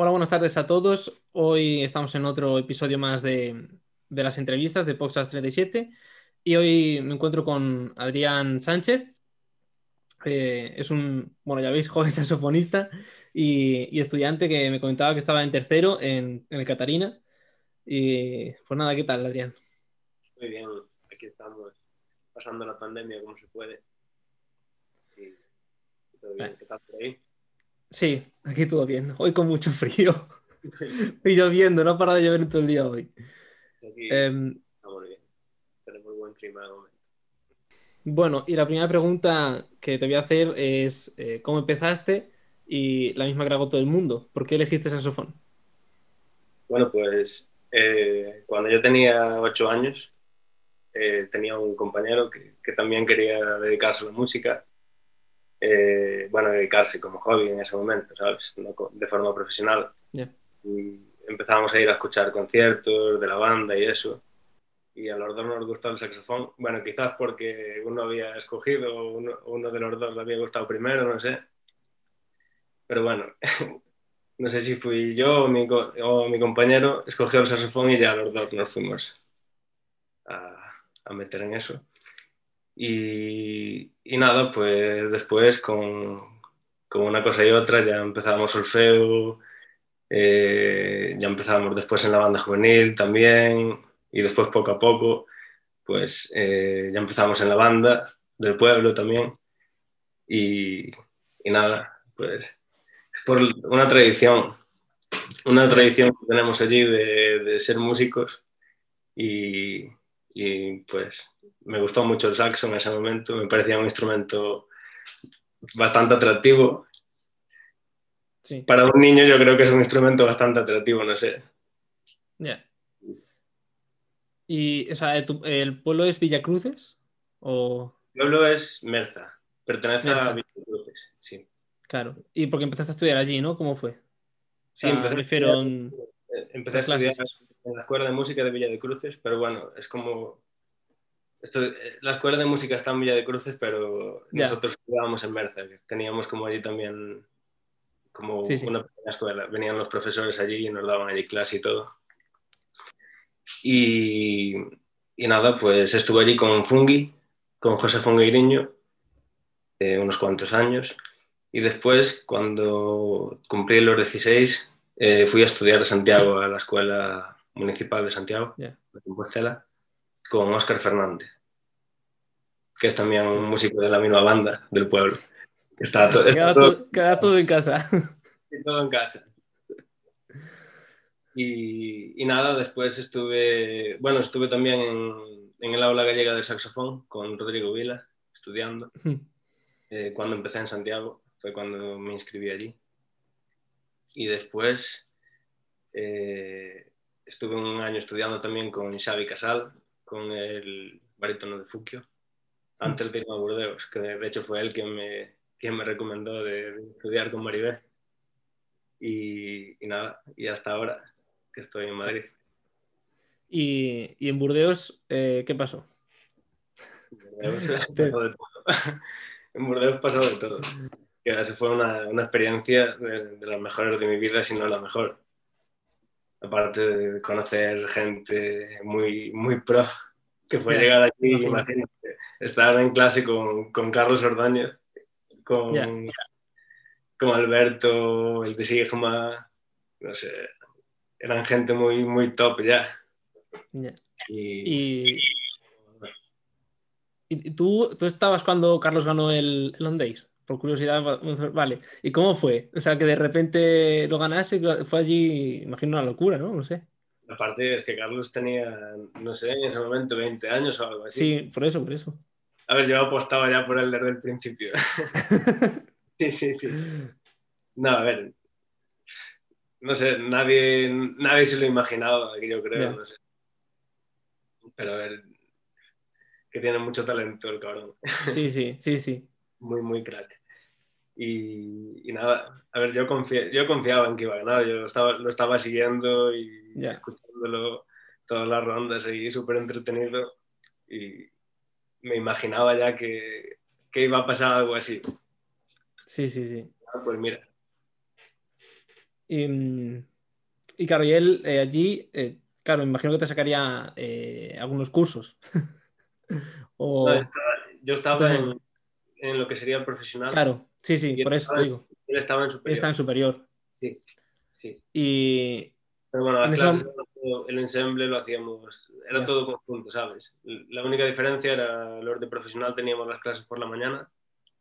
Hola, buenas tardes a todos. Hoy estamos en otro episodio más de, las entrevistas de Poxas 37 y hoy me encuentro con Adrián Sánchez. Eh, es un, bueno, ya veis, joven saxofonista y, estudiante que me comentaba que estaba en tercero en, el Catarina. Y pues nada, ¿qué tal, Adrián? Muy bien, aquí estamos pasando la pandemia como se puede. Y, todo bien. ¿Qué tal por ahí? Sí, aquí todo bien. Hoy con mucho frío. y lloviendo, no ha parado de llover todo el día hoy. Aquí em, bien. Tenemos buen clima de momento. Bueno, y la primera pregunta que te voy a hacer es eh, ¿cómo empezaste? Y la misma que hago todo el mundo. ¿Por qué elegiste saxofón? Bueno, pues eh, cuando yo tenía ocho años, eh, tenía un compañero que, que, también quería dedicarse a la música eh, bueno, dedicarse como hobby en ese momento, ¿sabes? de forma profesional. Y empezábamos a ir a escuchar conciertos de la banda y eso. Y a los dos nos gustó el saxofón. Bueno, quizás porque uno había escogido, uno, uno de los dos le había gustado primero, no sé. Pero bueno, no sé si fui yo o mi, o mi, compañero, escogió el saxofón y ya los dos nos fuimos a, a meter en eso. Y, nada, pues después con, con, una cosa y otra ya empezábamos solfeo, eh, ya empezábamos después en la banda juvenil también y después poco a poco pues eh, ya empezamos en la banda del pueblo también. Y, y nada, pues es por una tradición, una tradición que tenemos allí de, de ser músicos y, y pues me gustó mucho el saxo en ese momento, me parecía un instrumento bastante atractivo. Para un niño yo creo que es un instrumento bastante atractivo, no sé. Ya. ¿Y o sea, el pueblo es Villacruces? O... El pueblo es Merza, pertenece a Villacruces, sí. Claro, y porque empezaste a estudiar allí, ¿no? ¿Cómo fue? Sí, empecé, a estudiar, empecé a estudiar en la Escuela de Música de Villa de Cruces, pero bueno, es como eh, la escuela de música está en Villa de Cruces, pero nosotros estudiábamos en Mercer. Teníamos como allí también como una pequeña escuela. Venían los profesores allí y nos daban allí clase y todo. Y, y nada, pues estuve allí con Fungi, con José Fungueiriño, eh, unos cuantos años. Y después, cuando cumplí los 16, eh, fui a estudiar a Santiago, a la Escuela Municipal de Santiago, de Compostela con Óscar Fernández, que es también un músico de la misma banda del pueblo. Está queda, todo, en casa. Todo en casa. Y, nada, después estuve, bueno, estuve también en, el aula gallega del saxofón con Rodrigo Vila, estudiando. Eh, cuando empecé en Santiago, fue cuando me inscribí allí. Y después eh, estuve un año estudiando también con Xavi Casal, con el barítono de Fuquio, antes de ir a Burdeos, que de hecho fue él quien me, quien me recomendó de, estudiar con Maribel. Y, nada, y hasta ahora que estoy en Madrid. ¿Y, y en Burdeos eh, qué pasó? En Burdeos pasó de todo. Que fue una, una experiencia de, de, las mejores de mi vida, si no la mejor aparte de conocer gente muy, muy pro, que fue llegar aquí, imagínate, estar en clase con, con Carlos Ordóñez, con, con Alberto, el de Sigma, no sé, eran gente muy, muy top ya. Y, y, tú, tú estabas cuando Carlos ganó el, el On Days? Por curiosidad, vale. ¿Y cómo fue? O sea, que de repente lo ganase, fue allí, imagino una locura, ¿no? No sé. Aparte es que Carlos tenía, no sé, en ese momento 20 años o algo así. Sí, por eso, por eso. A ver, yo apostaba ya por él desde el principio. sí, sí, sí. No, a ver. No sé, nadie, nadie se lo imaginaba, yo creo, no sé. Pero a ver, que tiene mucho talento el cabrón. sí, sí, sí, sí. Muy, muy crack. Y, nada, a ver, yo, yo confiaba en que iba a ganar, yo estaba, lo estaba siguiendo y escuchándolo todas las rondas y súper entretenido y me imaginaba ya que, que, iba a pasar algo así. Sí, sí, sí. Ah, pues mira. Y, mm, y claro, y él eh, allí, eh, claro, me imagino que te sacaría eh, algunos cursos. o... yo estaba, en, en, lo que sería el profesional. Claro, sí, sí, por eso te digo. Él estaba en superior. Está en superior. Sí, sí. Y... Pero bueno, las clases, el ensemble lo hacíamos, era todo conjunto, ¿sabes? La única diferencia era los de profesional teníamos las clases por la mañana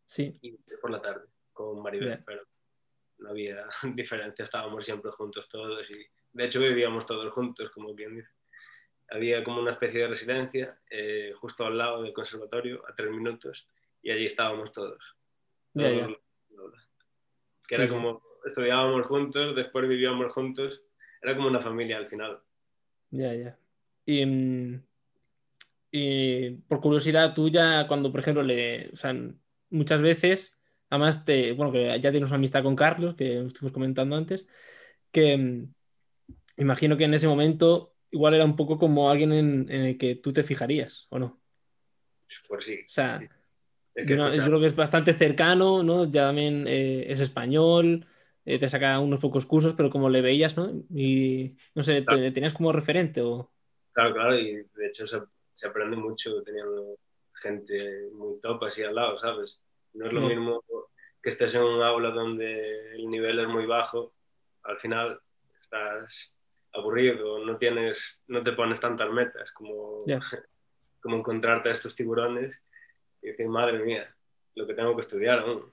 sí. y por la tarde con Maribel, pero no había diferencia, estábamos siempre juntos todos y de hecho vivíamos todos juntos, como quien dice. Había como una especie de residencia eh, justo al lado del conservatorio, a tres minutos, y allí estábamos todos. Que era como, estudiábamos juntos, después vivíamos juntos, era como una familia al final. Ya, ya. Y, mm, y por curiosidad tuya, cuando por ejemplo le, o sea, muchas veces Además, te, bueno, que ya tienes una amistad con Carlos, que estuvimos comentando antes, que mm, imagino que en ese momento igual era un poco como alguien en, el que tú te fijarías, ¿o no? Pues sí. O sea, yo, creo que es bastante cercano, ¿no? Ya también eh, es español, eh, te saca unos pocos cursos, pero como le veías, ¿no? Y no sé, ¿te, ¿tenías como referente o...? Claro, claro, y de hecho se, se aprende mucho teniendo gente muy top así al lado, ¿sabes? No es lo mismo que estés en un aula donde el nivel es muy bajo, al final estás aburrido, no tienes, no te pones tantas metas como, como encontrarte a estos tiburones y decir, madre mía, lo que tengo que estudiar aún.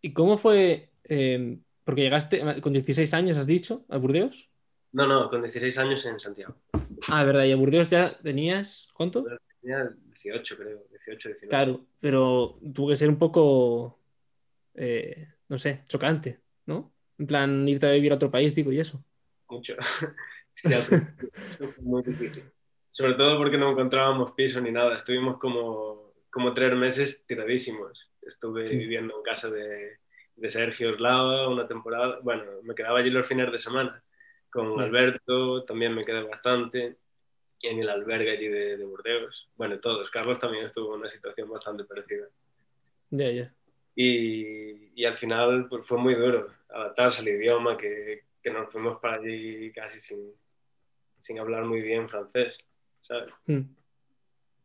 ¿Y cómo fue? Eh, porque llegaste con 16 años, has dicho, a Burdeos. No, no, con 16 años en Santiago. Ah, verdad, y a Burdeos ya tenías, ¿cuánto? Tenía 18, creo. Claro, pero tuvo que ser un poco, eh, no sé, chocante, ¿no? En plan, irte a vivir a otro país, digo, y eso. Mucho. muy difícil. Sobre todo porque no encontrábamos piso ni nada. Estuvimos como, como tres meses tiradísimos. Estuve viviendo en casa de, de Sergio Oslava una temporada. Bueno, me quedaba allí los fines de semana. Con Alberto también me quedé bastante en el albergue allí de, de, Burdeos. Bueno, todos. Carlos también estuvo en una situación bastante parecida. Ya, ya. Y, y, al final pues, fue muy duro adaptarse al idioma, que, que nos fuimos para allí casi sin, sin hablar muy bien francés, ¿sabes? Hmm.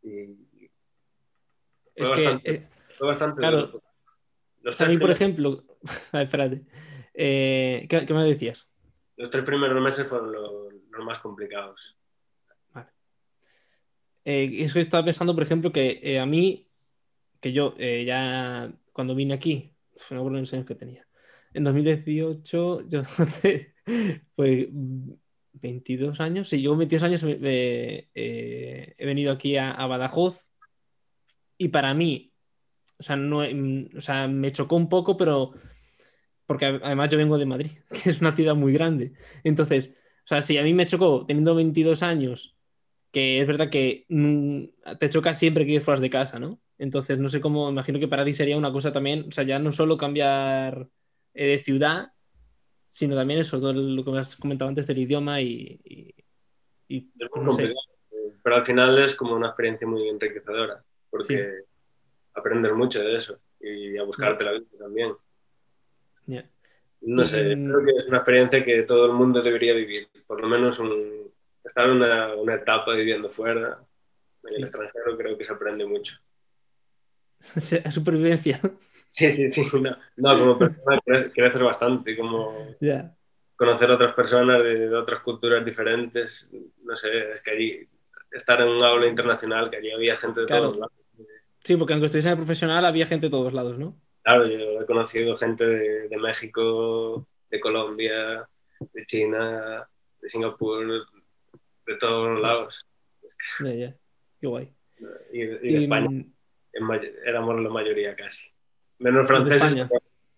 Y fue es bastante, que, eh, fue bastante claro, duro. Los a mí, por ejemplo, espérate, eh, ¿qué, ¿qué, me decías? Los tres primeros meses fueron los, los más complicados. Eh, es que estaba pensando, por ejemplo, que eh, a mí, que yo eh, ya cuando vine aquí, no acuerdo los años que tenía. En 2018, yo pues 22 años, sí, yo 22 años he venido aquí a, a, Badajoz y para mí, o sea, no, o sea, me chocó un poco, pero porque además yo vengo de Madrid, que es una ciudad muy grande. Entonces, o sea, si a mí me chocó teniendo 22 años que es verdad que mm, te choca siempre que fueras de casa, ¿no? Entonces, no sé cómo, imagino que para ti sería una cosa también, o sea, ya no solo cambiar eh, de ciudad, sino también eso, todo lo que me has comentado antes del idioma y... y, y no sé. Pero al final es como una experiencia muy enriquecedora, porque sí. aprendes mucho de eso y a buscarte la vida también. Yeah. No sé, creo que es una experiencia que todo el mundo debería vivir, por lo menos un, estar en una, una, etapa viviendo fuera, en sí. el extranjero, creo que se aprende mucho. Supervivencia. Sí, sí, sí. No, no como persona creces bastante, como yeah. conocer a otras personas de, de, otras culturas diferentes. No sé, es que allí estar en un aula internacional, que allí había gente de claro. todos lados. Sí, porque aunque estuviese en el profesional, había gente de todos lados, ¿no? Claro, yo he conocido gente de, de México, de Colombia, de China, de Singapur, de todos lados. Ya, ya. Qué guay. Y, y de y, España en, éramos la mayoría casi. Menos franceses,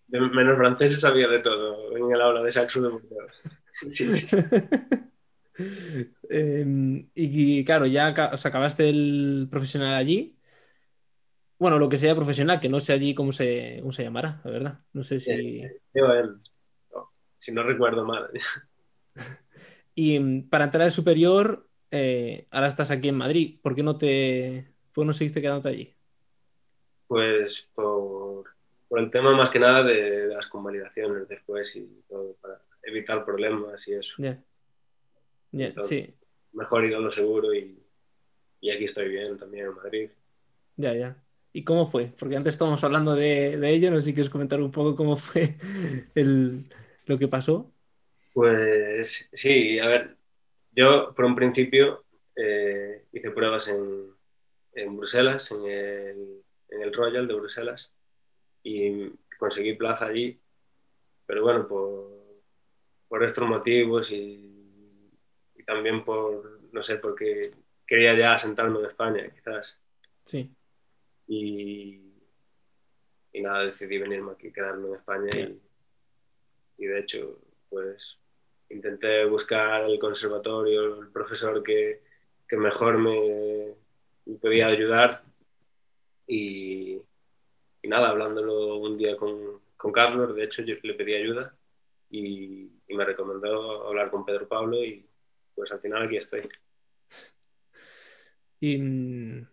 de menos franceses había de todo en el aula de Saxo de Burdeos. Sí, sí. eh, y, y, claro, ya o sea, acabaste el profesional allí. Bueno, lo que sea profesional, que no sé allí cómo se, cómo se llamará, la verdad. No sé si. Eh, no, si no recuerdo mal. Y mm, para entrar al superior, eh, ahora estás aquí en Madrid. ¿Por qué no te por qué no seguiste quedándote allí? Pues por, por, el tema más que nada de, de las convalidaciones después y todo. Para... evitar problemas y eso. Ya. Entonces, sí. Mejor ir a lo seguro y, y aquí estoy bien también en Madrid. Ya, ya. ¿Y cómo fue? Porque antes estábamos hablando de, de ello, no sé si quieres comentar un poco cómo fue el, lo que pasó. Pues sí, a ver, yo por un principio eh, hice pruebas en, en Bruselas, en el, en el Royal de Bruselas, y conseguí plaza allí, pero bueno, por, por estos motivos y, y también por, no sé, porque quería ya asentarme en España, quizás. Sí. Y, y nada, decidí venirme aquí, quedarme en España y, y de hecho, pues intenté buscar el conservatorio, el profesor que, que mejor me, me podía ayudar y, y nada, hablándolo un día con, con Carlos, de hecho yo le pedí ayuda y, y me recomendó hablar con Pedro Pablo y pues al final aquí estoy. Y mm,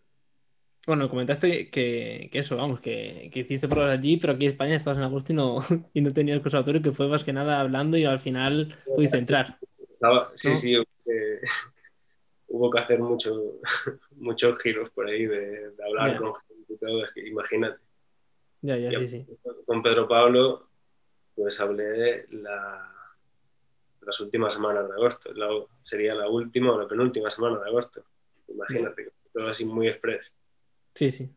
bueno, comentaste que, que eso, vamos, que, que hiciste pruebas allí, pero aquí en España estabas en agosto y no, y no tenías conservatorio, que fue más que nada hablando y al final pudiste entrar. Estaba, sí, ¿No? sí, eh, hubo que hacer mucho, muchos giros por ahí de, de hablar con gente y todo, imagínate. Ya, ya, sí, sí. Con Pedro Pablo, pues hablé la, las últimas semanas de agosto. La- sería la última o la penúltima semana de agosto. Imagínate, todo así muy express. Sí, sí.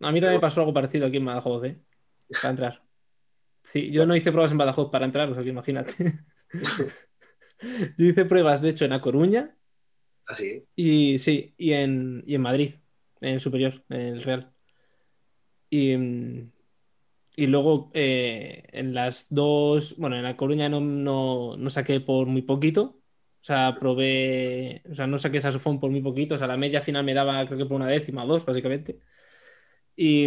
A mí también me pasó algo parecido aquí en Badajoz, ¿eh? Para entrar. Sí, yo no hice pruebas en Badajoz para entrar, o sea que imagínate. Yo hice pruebas, de hecho, en A Coruña Así. y sí, y en, y en Madrid, en el superior, en el Real. Y, y luego eh, en las dos, bueno, en La Coruña no, no, no saqué por muy poquito. O sea, probé, o sea, no saqué saxofón por muy poquito. O sea, la media final me daba, creo que por una décima o dos, básicamente. Y,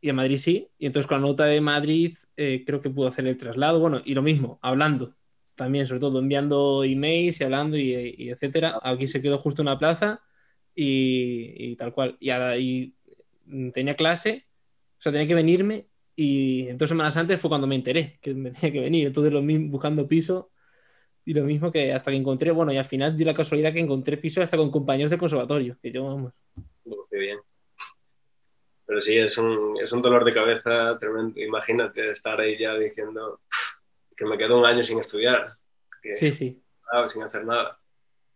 y en Madrid sí. Y entonces con la nota de Madrid eh, creo que pude hacer el traslado. Bueno, y lo mismo, hablando también, sobre todo enviando emails y hablando y, y etcétera. Aquí se quedó justo una plaza y, y tal cual. Y, ahora- y mm, tenía clase, o sea, tenía que venirme y en dos semanas antes fue cuando me enteré que me tenía que venir. Entonces lo mismo, buscando piso y lo mismo que hasta que encontré, bueno, y al final dio la casualidad que encontré piso hasta con compañeros del conservatorio, que yo, vamos, qué bien. Pero sí, es un, es un dolor de cabeza tremendo. Imagínate estar ahí ya diciendo que me quedo un año sin estudiar, que, sí, sí. ah, sin hacer nada.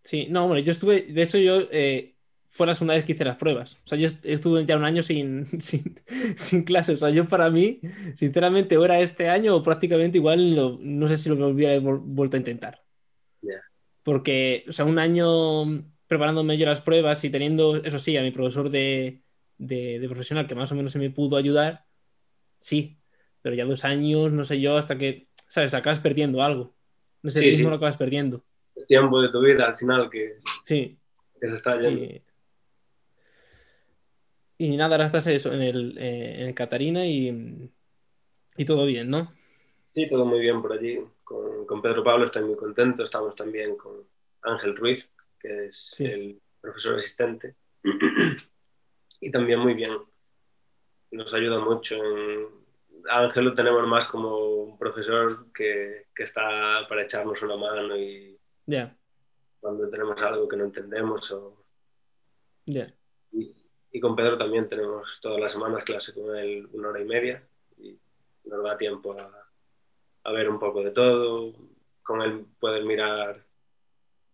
Sí, no, bueno, yo estuve, de hecho yo eh, fue la segunda vez que hice las pruebas. O sea, yo est- estuve ya un año sin, sin, sin clase. O sea, yo para mí, sinceramente, o era este año o prácticamente igual, lo- no sé si lo hubiera vuelto a intentar. Ya. Porque, o sea, un año preparándome yo las pruebas y teniendo, eso sí, a mi profesor de, de, de profesional que más o menos se me pudo ayudar, sí, pero ya dos años, no sé yo, hasta que, ¿sabes? Acabas perdiendo algo. No sé, Sí, ritmo sí. lo acabas perdiendo. El tiempo de tu vida al final que, Sí. que se está yendo. Y, y nada, ahora estás eso, en el, eh, en el Catarina y, y todo bien, ¿no? Sí, todo muy bien por allí. Con, con Pedro Pablo estoy muy contento. Estamos también con Ángel Ruiz, que es Sí. el profesor asistente. y también muy bien. Nos ayuda mucho. En... Ángel lo tenemos más como un profesor que, que está para echarnos una mano y cuando tenemos algo que no entendemos. O... ya. Y, con Pedro también tenemos todas las semanas clase con él una hora y media y nos da tiempo a, a ver un poco de todo. Con él puedes mirar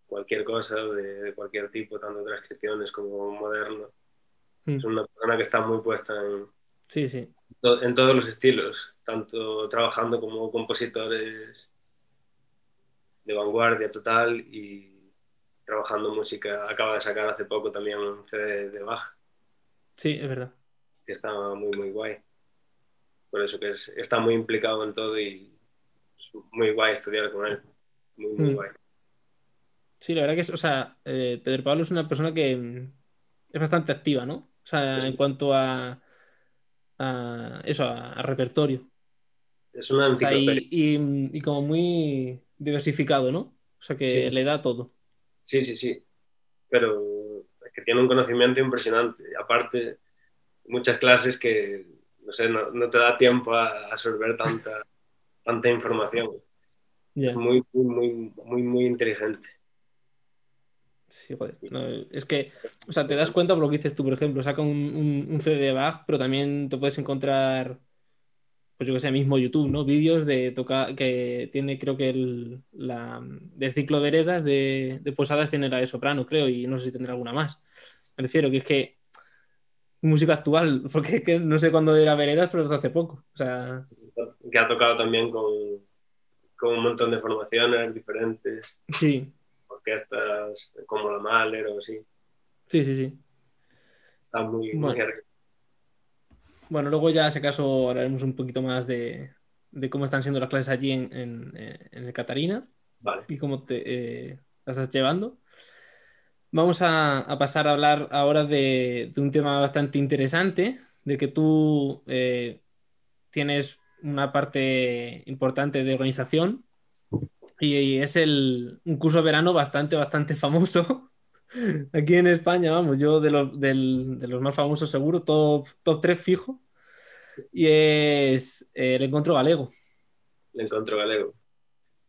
cualquier cosa de, de cualquier tipo, tanto transcripciones como moderno. Mm. Es una persona que está muy puesta en, Sí, sí. to- en todos los estilos, tanto trabajando como compositores de vanguardia total y trabajando música. Acaba de sacar hace poco también un CD de Bach Sí, es verdad. que está muy, muy guay. Por eso que es- está muy implicado en todo y es muy guay estudiar con él. Muy, muy Mm. guay. Sí, la verdad que es, o sea, eh, Pedro Pablo es una persona que mm, es bastante activa, ¿no? O sea, Sí. en cuanto a, a eso, a, a repertorio. Es una O sea, enciclopedia. y, y- y como muy diversificado, ¿no? O sea, que Sí. le da todo. Sí, sí, sí. Pero que tiene un conocimiento impresionante. Aparte, muchas clases que, no sé, no, no te da tiempo a absorber tanta, tanta información. Es muy, muy, muy, muy inteligente. Sí, joder. es que, o sea, te das cuenta por lo que dices tú, por ejemplo, saca un, un, CD de Bach, pero también te puedes encontrar, pues yo que sé, mismo YouTube, ¿no? Vídeos de tocar, que tiene, creo que el la, del ciclo de heredas de, de Posadas tiene la de soprano, creo, y no sé si tendrá alguna más. Me refiero que es que música actual, porque es que no sé cuándo era Veredas, pero hasta hace poco. O sea... Que ha tocado también con, con un montón de formaciones diferentes. Sí orquestas como la Mahler o así. Sí, sí, sí. Está muy, bueno. muy Bueno, luego ya, si acaso, hablaremos un poquito más de, de cómo están siendo las clases allí en, en, en el Catarina vale. y cómo te eh, las estás llevando. Vamos a, a, pasar a hablar ahora de, de, un tema bastante interesante, de que tú eh, tienes una parte importante de organización y, es el, un curso de verano bastante, bastante famoso. Aquí en España, vamos, yo de los, del, de los más famosos seguro, top, top 3 fijo. Y es eh, el Encuentro Galego. El Encuentro Galego.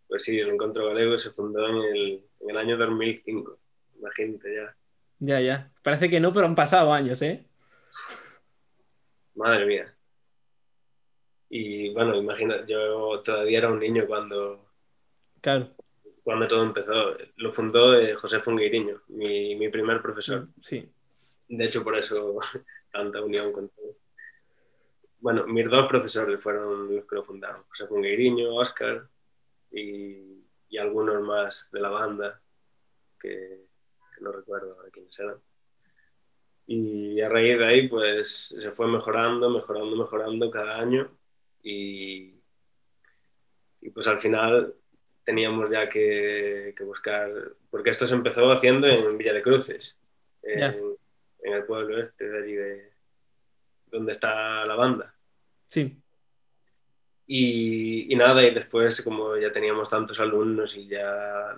Pues sí, el Encuentro Galego se fundó en el, en el año 2005. Imagínate ya. Ya, ya. Parece que no, pero han pasado años, ¿eh? Madre mía. Y bueno, imagina, yo todavía era un niño cuando, Claro. Cuando todo empezó. Lo fundó eh, José Fungueiriño, mi, mi, primer profesor. Sí. De hecho, por eso tanta unión con todo. Bueno, mis dos profesores fueron los que lo fundaron. José Fungueiriño, Oscar y, y algunos más de la banda, que, que no recuerdo ahora quiénes eran. Y a raíz de ahí, pues se fue mejorando, mejorando, mejorando cada año. Y, y pues al final teníamos ya que, que, buscar, porque esto se empezó haciendo en Villa de Cruces, en, yeah. en el pueblo este de allí, de, donde está la banda. Sí. Y, y, nada, y después como ya teníamos tantos alumnos y ya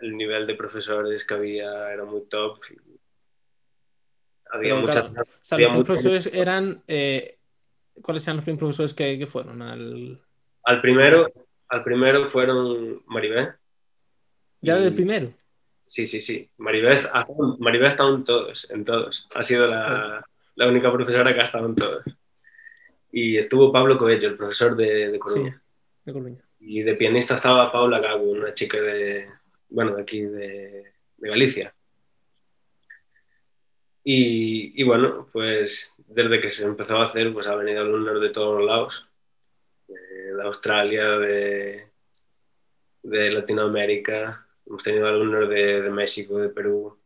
el nivel de profesores que había era muy top. Había Pero, muchas... Claro, o sea, había los profesores mucho... eran... Eh, ¿Cuáles eran los primeros profesores que, que fueron al...? Al primero, al primero fueron Maribé. ¿Ya del primero? Sí, sí, sí. Maribé, Maribé ha estado en todos, en todos. Ha sido la, la, única profesora que ha estado en todos. Y estuvo Pablo Coello, el profesor de, de Coruña. Sí, de Coruña. Y de pianista estaba Paula Gago, una chica de, bueno, de aquí, de, de Galicia. Y, y, bueno, pues desde que se empezó a hacer, pues ha venido alumnos de todos lados de Australia, de, de, Latinoamérica, hemos tenido alumnos de, de México, de Perú,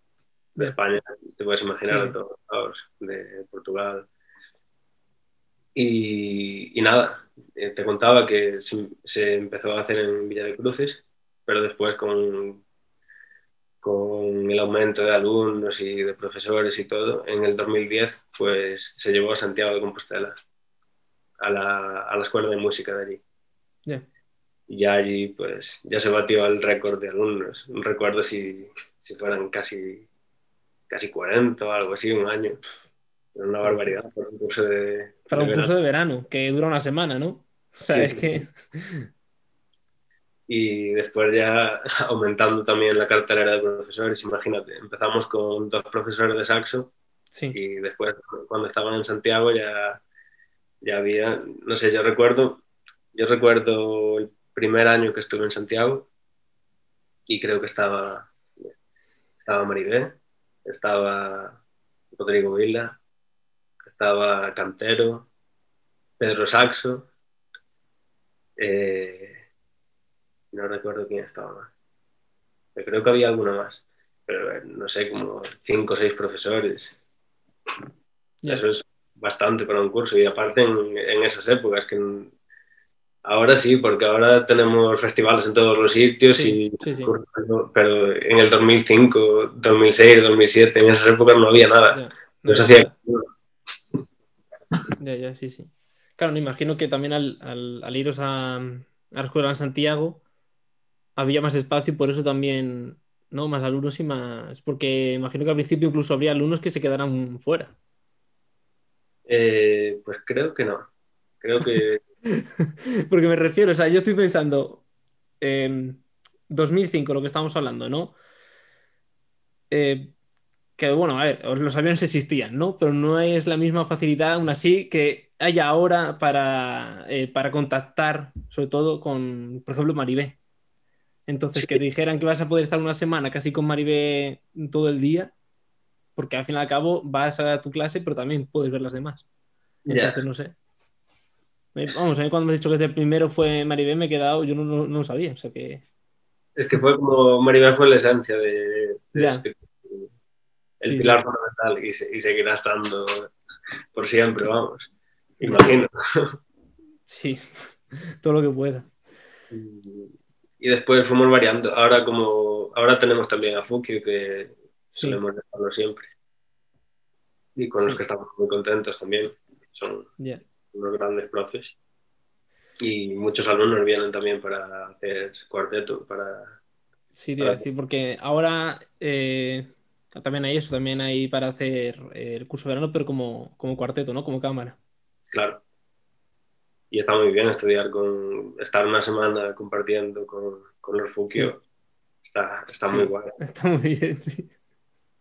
de España, te puedes imaginar, sí. de todos lados, de Portugal. Y, y, nada, eh, te contaba que se, se, empezó a hacer en Villa de Cruces, pero después con, con el aumento de alumnos y de profesores y todo, en el 2010 pues se llevó a Santiago de Compostela a la, a la escuela de música de allí. Yeah. Y ya allí, pues, ya se batió el récord de alumnos. No recuerdo si, si fueran casi, casi 40 o algo así, un año. Era una barbaridad para un curso de. Para de un curso de verano, que dura una semana, ¿no? O sea, Sí, es sí. que. Y después ya aumentando también la cartelera de profesores, imagínate, empezamos con dos profesores de saxo Sí. y después cuando estaban en Santiago ya, ya había, no sé, yo recuerdo, yo recuerdo el primer año que estuve en Santiago y creo que estaba, estaba Maribé, estaba Rodrigo Vila, estaba Cantero, Pedro Saxo, eh, no recuerdo quién estaba más. Pero creo que había alguno más, pero eh, no sé, como cinco o seis profesores. Eso es bastante para un curso y aparte en, en esas épocas que en- ahora sí, porque ahora tenemos festivales en todos los sitios Sí, y sí, sí. pero en el 2005, 2006, 2007, en esas épocas no había nada. No se hacía Ya, ya, sí, sí. Claro, me imagino que también al, al- al iros a, a la escuela en Santiago había más espacio y por eso también, ¿no? Más alumnos y más. Porque imagino que al principio incluso habría alumnos que se quedaran fuera. Eh, pues creo que no. Creo que Porque me refiero, o sea, yo estoy pensando, 2005, em, lo que estamos hablando, ¿no? Eh, que bueno, a ver, los aviones existían, ¿no? Pero no es la misma facilidad, aún así, que haya ahora para, eh, para contactar, sobre todo con, por ejemplo, Maribé. Entonces, que dijeran que vas a poder estar una semana casi con Maribé todo el día, porque al fin y al cabo vas a tu clase, pero también puedes ver las demás. Entonces, no sé. Vamos, a mí cuando me has dicho que desde el primero fue Maribel, me he quedado, yo no, no, lo sabía, o sea que... Es que fue como Maribel fue la esencia de, este, el pilar fundamental y, y, seguirá estando por siempre, vamos, imagino. Sí, todo lo que pueda. Y, después fuimos variando, ahora como, ahora tenemos también a Fukio que solemos dejarlo siempre. Y con los que estamos muy contentos también, son unos grandes profes. Y muchos alumnos vienen también para hacer cuarteto, para... Sí, tío, decir, porque ahora eh, también hay eso, también hay para hacer el curso de verano, pero como, como cuarteto, ¿no? Como cámara. Claro. Y está muy bien estudiar con, estar una semana compartiendo con, con los Fukio. Está, está muy guay. Está muy bien, sí.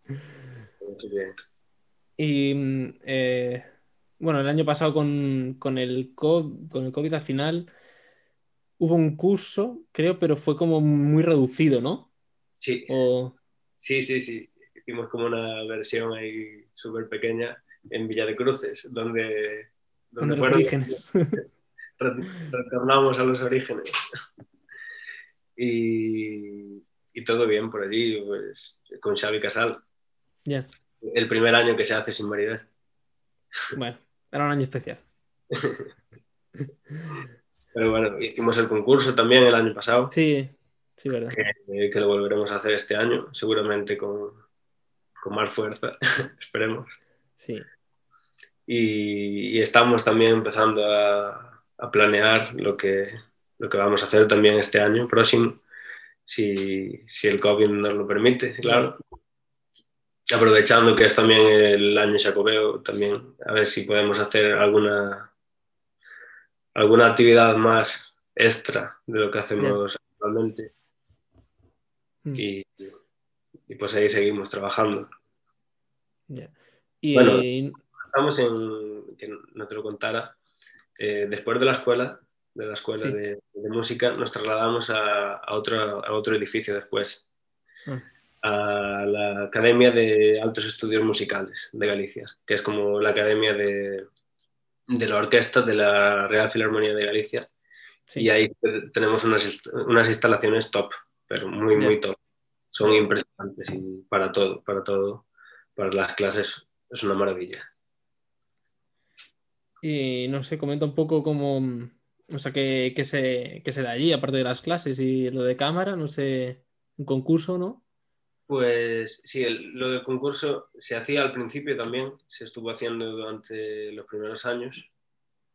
Muy bien. Y eh, bueno, el año pasado con, el COVID, con el COVID al final hubo un curso, creo, pero fue como muy reducido, ¿no? Sí. Sí, sí, sí. Hicimos como una versión ahí súper pequeña en Villa de Cruces, donde, donde, los orígenes. Retornamos a los orígenes. Y, todo bien por allí, pues con Xavi Casal. Ya. El primer año que se hace sin Maribel. Bueno, era un año especial. Pero bueno, hicimos el concurso también el año pasado. Sí, sí, verdad. Que, lo volveremos a hacer este año, seguramente con, más fuerza, esperemos. Sí. Y, estamos también empezando a, planear lo que, lo que vamos a hacer también este año próximo, si, si el COVID nos lo permite, claro aprovechando que es también el año Jacobeo, también a ver si podemos hacer alguna, alguna actividad más extra de lo que hacemos actualmente. Mm. Y, pues ahí seguimos trabajando. Y... Bueno, estamos en, que no te lo contara, eh, después de la escuela, de la escuela de, música, nos trasladamos a, a, otro, a otro edificio después. Ah a la Academia de Altos Estudios Musicales de Galicia, que es como la academia de, de la orquesta de la Real Filarmonía de Galicia. Y ahí tenemos unas, unas, instalaciones top, pero muy, muy top. Son impresionantes y para todo, para todo, para las clases es una maravilla. Y no sé, comenta un poco cómo, o sea, qué, qué, se, qué se da allí, aparte de las clases y lo de cámara, no sé, un concurso, ¿no? Pues sí, lo del concurso se hacía al principio también, se estuvo haciendo durante los primeros años,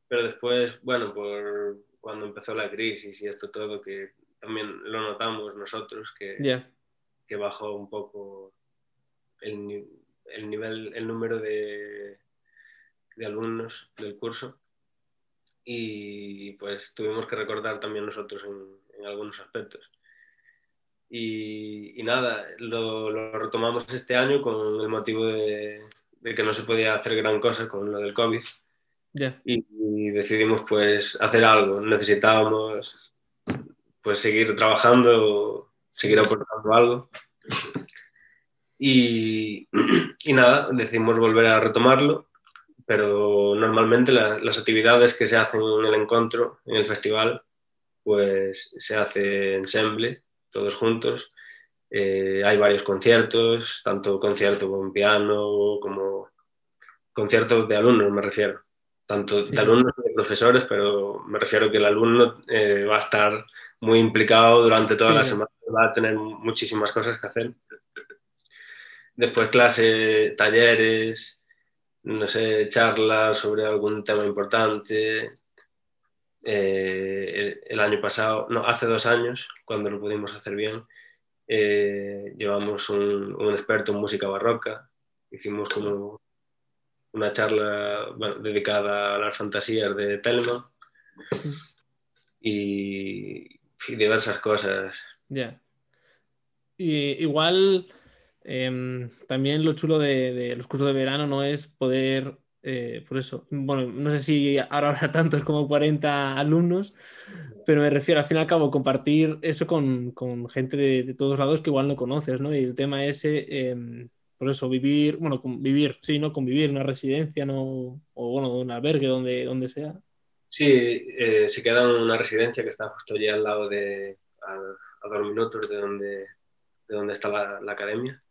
pero después, bueno, por cuando empezó la crisis y esto todo, que también lo notamos nosotros, que, que bajó un poco el, el, nivel, el número de, de alumnos del curso y pues tuvimos que recordar también nosotros en algunos aspectos. Y, nada, lo, retomamos este año con el motivo de, que no se podía hacer gran cosa con lo del COVID. Y, decidimos pues hacer algo. Necesitábamos pues seguir trabajando, seguir aportando algo. Y, y, nada, decidimos volver a retomarlo, pero normalmente las actividades que se hacen en el encuentro, en el festival, pues se hace ensemble todos juntos. Eh, hay varios conciertos, tanto concierto con piano como conciertos de alumnos, me refiero. Tanto de alumnos como de profesores, pero me refiero que el alumno eh, va a estar muy implicado durante toda la semana, va a tener muchísimas cosas que hacer. Después clase, talleres, no sé, charlas sobre algún tema importante, eh, el, año pasado, no, hace dos años, cuando lo pudimos hacer bien, eh, llevamos un, un, experto en música barroca, hicimos como una charla dedicada a las fantasías de Telemann y, y diversas cosas. Ya. Igual em, también lo chulo de, los cursos de verano no es poder eh, por eso, bueno, no sé si ahora habrá tantos como 40 alumnos, pero me refiero al fin y al cabo compartir eso con, con gente de, de, todos lados que igual no conoces, ¿no? Y el tema ese, eh, por eso, vivir, bueno, vivir, sí, ¿no? Convivir en una residencia, ¿no? O bueno, un albergue, donde, donde sea. Sí, eh, se queda en una residencia que está justo allí al lado de, a dos minutos de donde, de donde está la, la academia.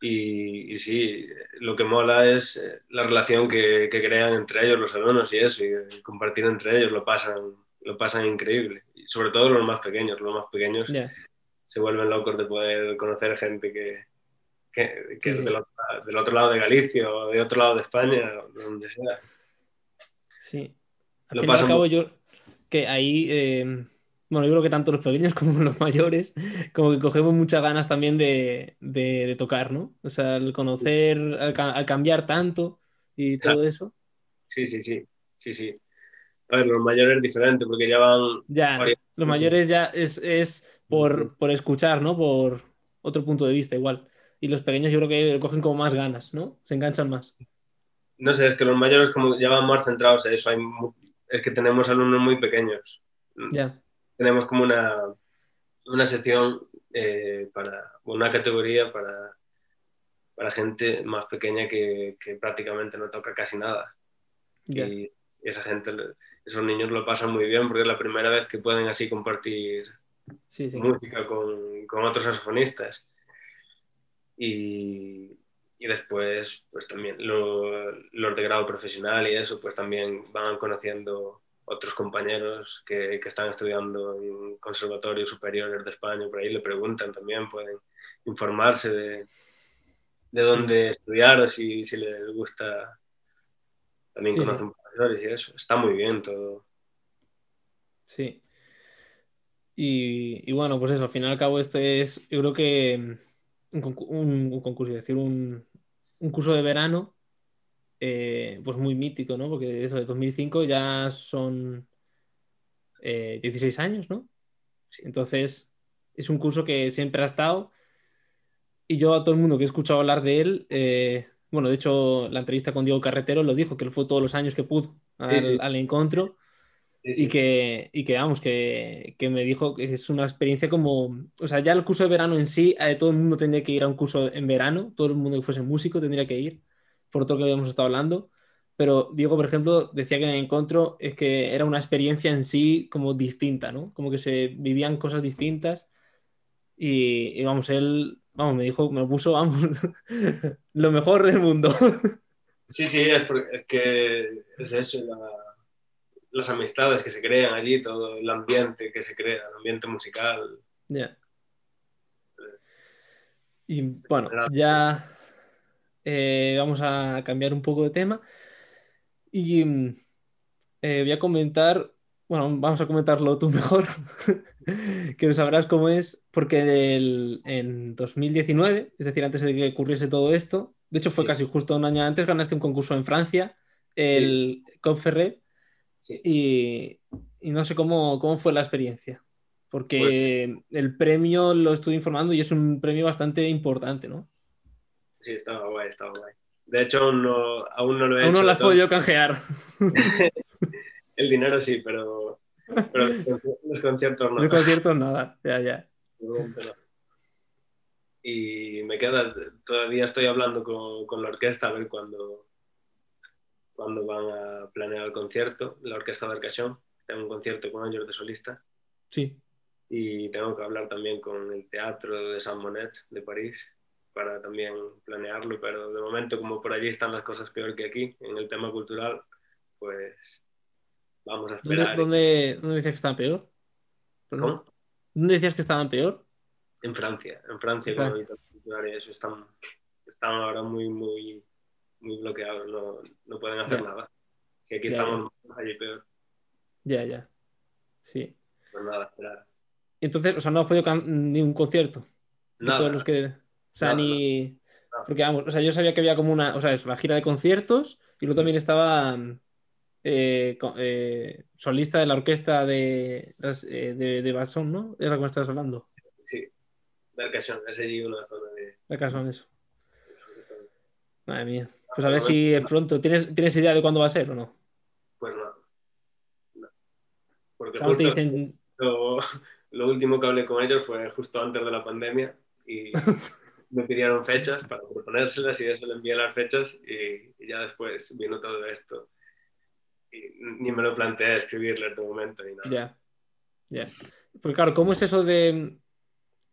Y, y, sí, lo que mola es eh, la relación que, que, crean entre ellos los alumnos y eso, y compartir entre ellos lo pasan, lo pasan increíble. Y sobre todo los más pequeños, los más pequeños yeah. se vuelven locos de poder conocer gente que, que, que sí, es sí. Del, otro, del, otro, lado de Galicia o de otro lado de España, donde sea. Sí. Al lo fin y al cabo, yo que ahí eh, bueno, yo creo que tanto los pequeños como los mayores, como que cogemos muchas ganas también de, de, de tocar, ¿no? O sea, el conocer, al, al cambiar tanto y todo claro. eso. Sí, sí, sí, sí, sí. A ver, los mayores es diferente porque ya van... Ya, los mayores ya es, es por, por, escuchar, ¿no? Por otro punto de vista igual. Y los pequeños yo creo que cogen como más ganas, ¿no? Se enganchan más. No sé, es que los mayores como ya van más centrados en eso. Hay, es que tenemos alumnos muy pequeños. Ya tenemos como una, una sección eh, para una categoría para, para gente más pequeña que, que, prácticamente no toca casi nada. Yeah. Y esa gente, esos niños lo pasan muy bien porque es la primera vez que pueden así compartir sí, sí. música con, con, otros saxofonistas. Y, y después, pues también lo, los de grado profesional y eso, pues también van conociendo otros compañeros que, que, están estudiando en conservatorios superiores de España, por ahí le preguntan también, pueden informarse de, de dónde estudiar o si, si les gusta, también sí, conocen sí. profesores y eso. Está muy bien todo. Sí. Y, y, bueno, pues eso, al final y al cabo esto es, yo creo que un, un, un concurso, es decir, un, un curso de verano eh, pues muy mítico, ¿no? Porque eso de 2005 ya son eh, 16 años, ¿no? Entonces, es un curso que siempre ha estado y yo a todo el mundo que he escuchado hablar de él, eh, bueno, de hecho, la entrevista con Diego Carretero lo dijo, que él fue todos los años que pudo al, sí, sí. al encuentro sí, y, que, y que, vamos, que, que, me dijo que es una experiencia como, o sea, ya el curso de verano en sí, eh, todo el mundo tendría que ir a un curso en verano, todo el mundo que fuese músico tendría que ir por todo lo que habíamos estado hablando. Pero Diego, por ejemplo, decía que en el encuentro es que era una experiencia en sí como distinta, ¿no? Como que se vivían cosas distintas. Y, y vamos, él, vamos, me dijo, me puso, vamos, lo mejor del mundo. Sí, sí, es, es que es eso, la, las amistades que se crean allí, todo el ambiente que se crea, el ambiente musical. Ya. Yeah. Y bueno, ya eh, vamos a cambiar un poco de tema y eh, voy a comentar, bueno, vamos a comentarlo tú mejor, que no sabrás cómo es, porque el, en 2019, es decir, antes de que ocurriese todo esto, de hecho fue sí. casi justo un año antes, ganaste un concurso en Francia, el sí. Conferré, sí. y, y, no sé cómo, cómo fue la experiencia, porque pues... el premio lo estuve informando y es un premio bastante importante, ¿no? Sí, estaba guay, estaba guay. De hecho, aún no, aún no lo he aún hecho. no lo has podido canjear. El dinero sí, pero, pero los conciertos no. Los conciertos nada, ya, ya. Y me queda, todavía estoy hablando con, con la orquesta a ver cuándo, cuándo van a planear el concierto, la orquesta de Arcachón. Tengo un concierto con ellos de solista. Sí. Y tengo que hablar también con el Teatro de San Monet de París para también planearlo, pero de momento como por allí están las cosas peor que aquí, en el tema cultural, pues vamos a esperar. ¿Dónde, dónde decías que estaban peor? ¿Cómo? ¿Dónde decías que estaban peor? En Francia, en Francia, cultural y eso, están, están ahora muy, muy, muy bloqueados, no, no pueden hacer ya. nada. Si aquí ya, estamos ya. allí peor. Ya, ya. Sí. Pues nada, esperar. Entonces, o sea, no has podido ni un concierto. Nada. Todos los que... O sea, ni. Porque vamos, o sea, yo sabía que había como una. O sea, es la gira de conciertos y luego también estaba. eh, eh, solista de la orquesta de, eh, de, de Basón, ¿no? Era como estás hablando. Sí, de ocasión, es allí una zona de... ¿De acaso en eso? Madre mía. Pues a ver si pronto. ¿Tienes, ¿Tienes idea de cuándo va a ser o no? Pues no. no. Porque justo dicen. lo, lo último que hablé con ellos fue justo antes de la pandemia y me pidieron fechas para proponérselas y eso le envié las fechas y, y ya después vino todo esto. Y ni me lo planteé escribirle en tu momento ni nada. Ya. Ya. Porque claro, ¿cómo es eso de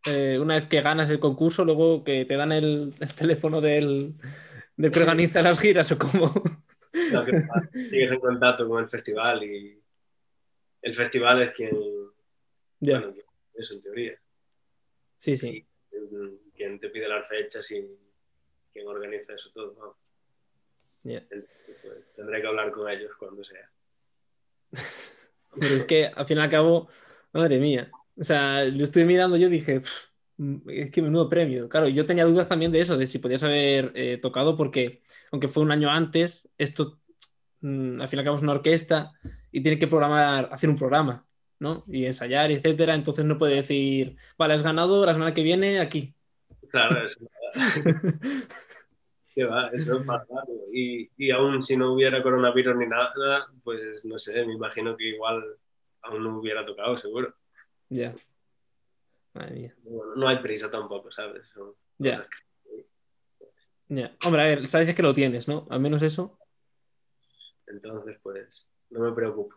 eh, una vez que ganas el concurso, luego que te dan el, el teléfono del, del que organiza las giras o cómo? Lo que sigues en contacto con el festival y el festival es quien, Ya. bueno, eso en teoría, Sí, sí. quien- quien te pide las fechas y quien organiza eso todo. ¿no? Entonces, pues, tendré que hablar con ellos cuando sea. Pero es que al fin y al cabo, madre mía. O sea, yo estuve mirando, yo dije, "Pff, es que menudo premio. Claro, yo tenía dudas también de eso, de si podías haber eh, tocado, porque aunque fue un año antes, esto mm, al fin y al cabo es una orquesta y tiene que programar, hacer un programa, ¿no? Y ensayar, etcétera. Entonces no puede decir, vale, has ganado la semana que viene aquí. Claro, eso, ¿qué va? Eso es más raro. Y, y aún si no hubiera coronavirus ni nada, pues no sé, me imagino que igual aún no hubiera tocado, seguro. Ya. Madre mía. Bueno, no hay prisa tampoco, ¿sabes? Ya. que-. Hombre, a ver, sabes que lo tienes, ¿no? Al menos eso. Entonces, pues, no me preocupo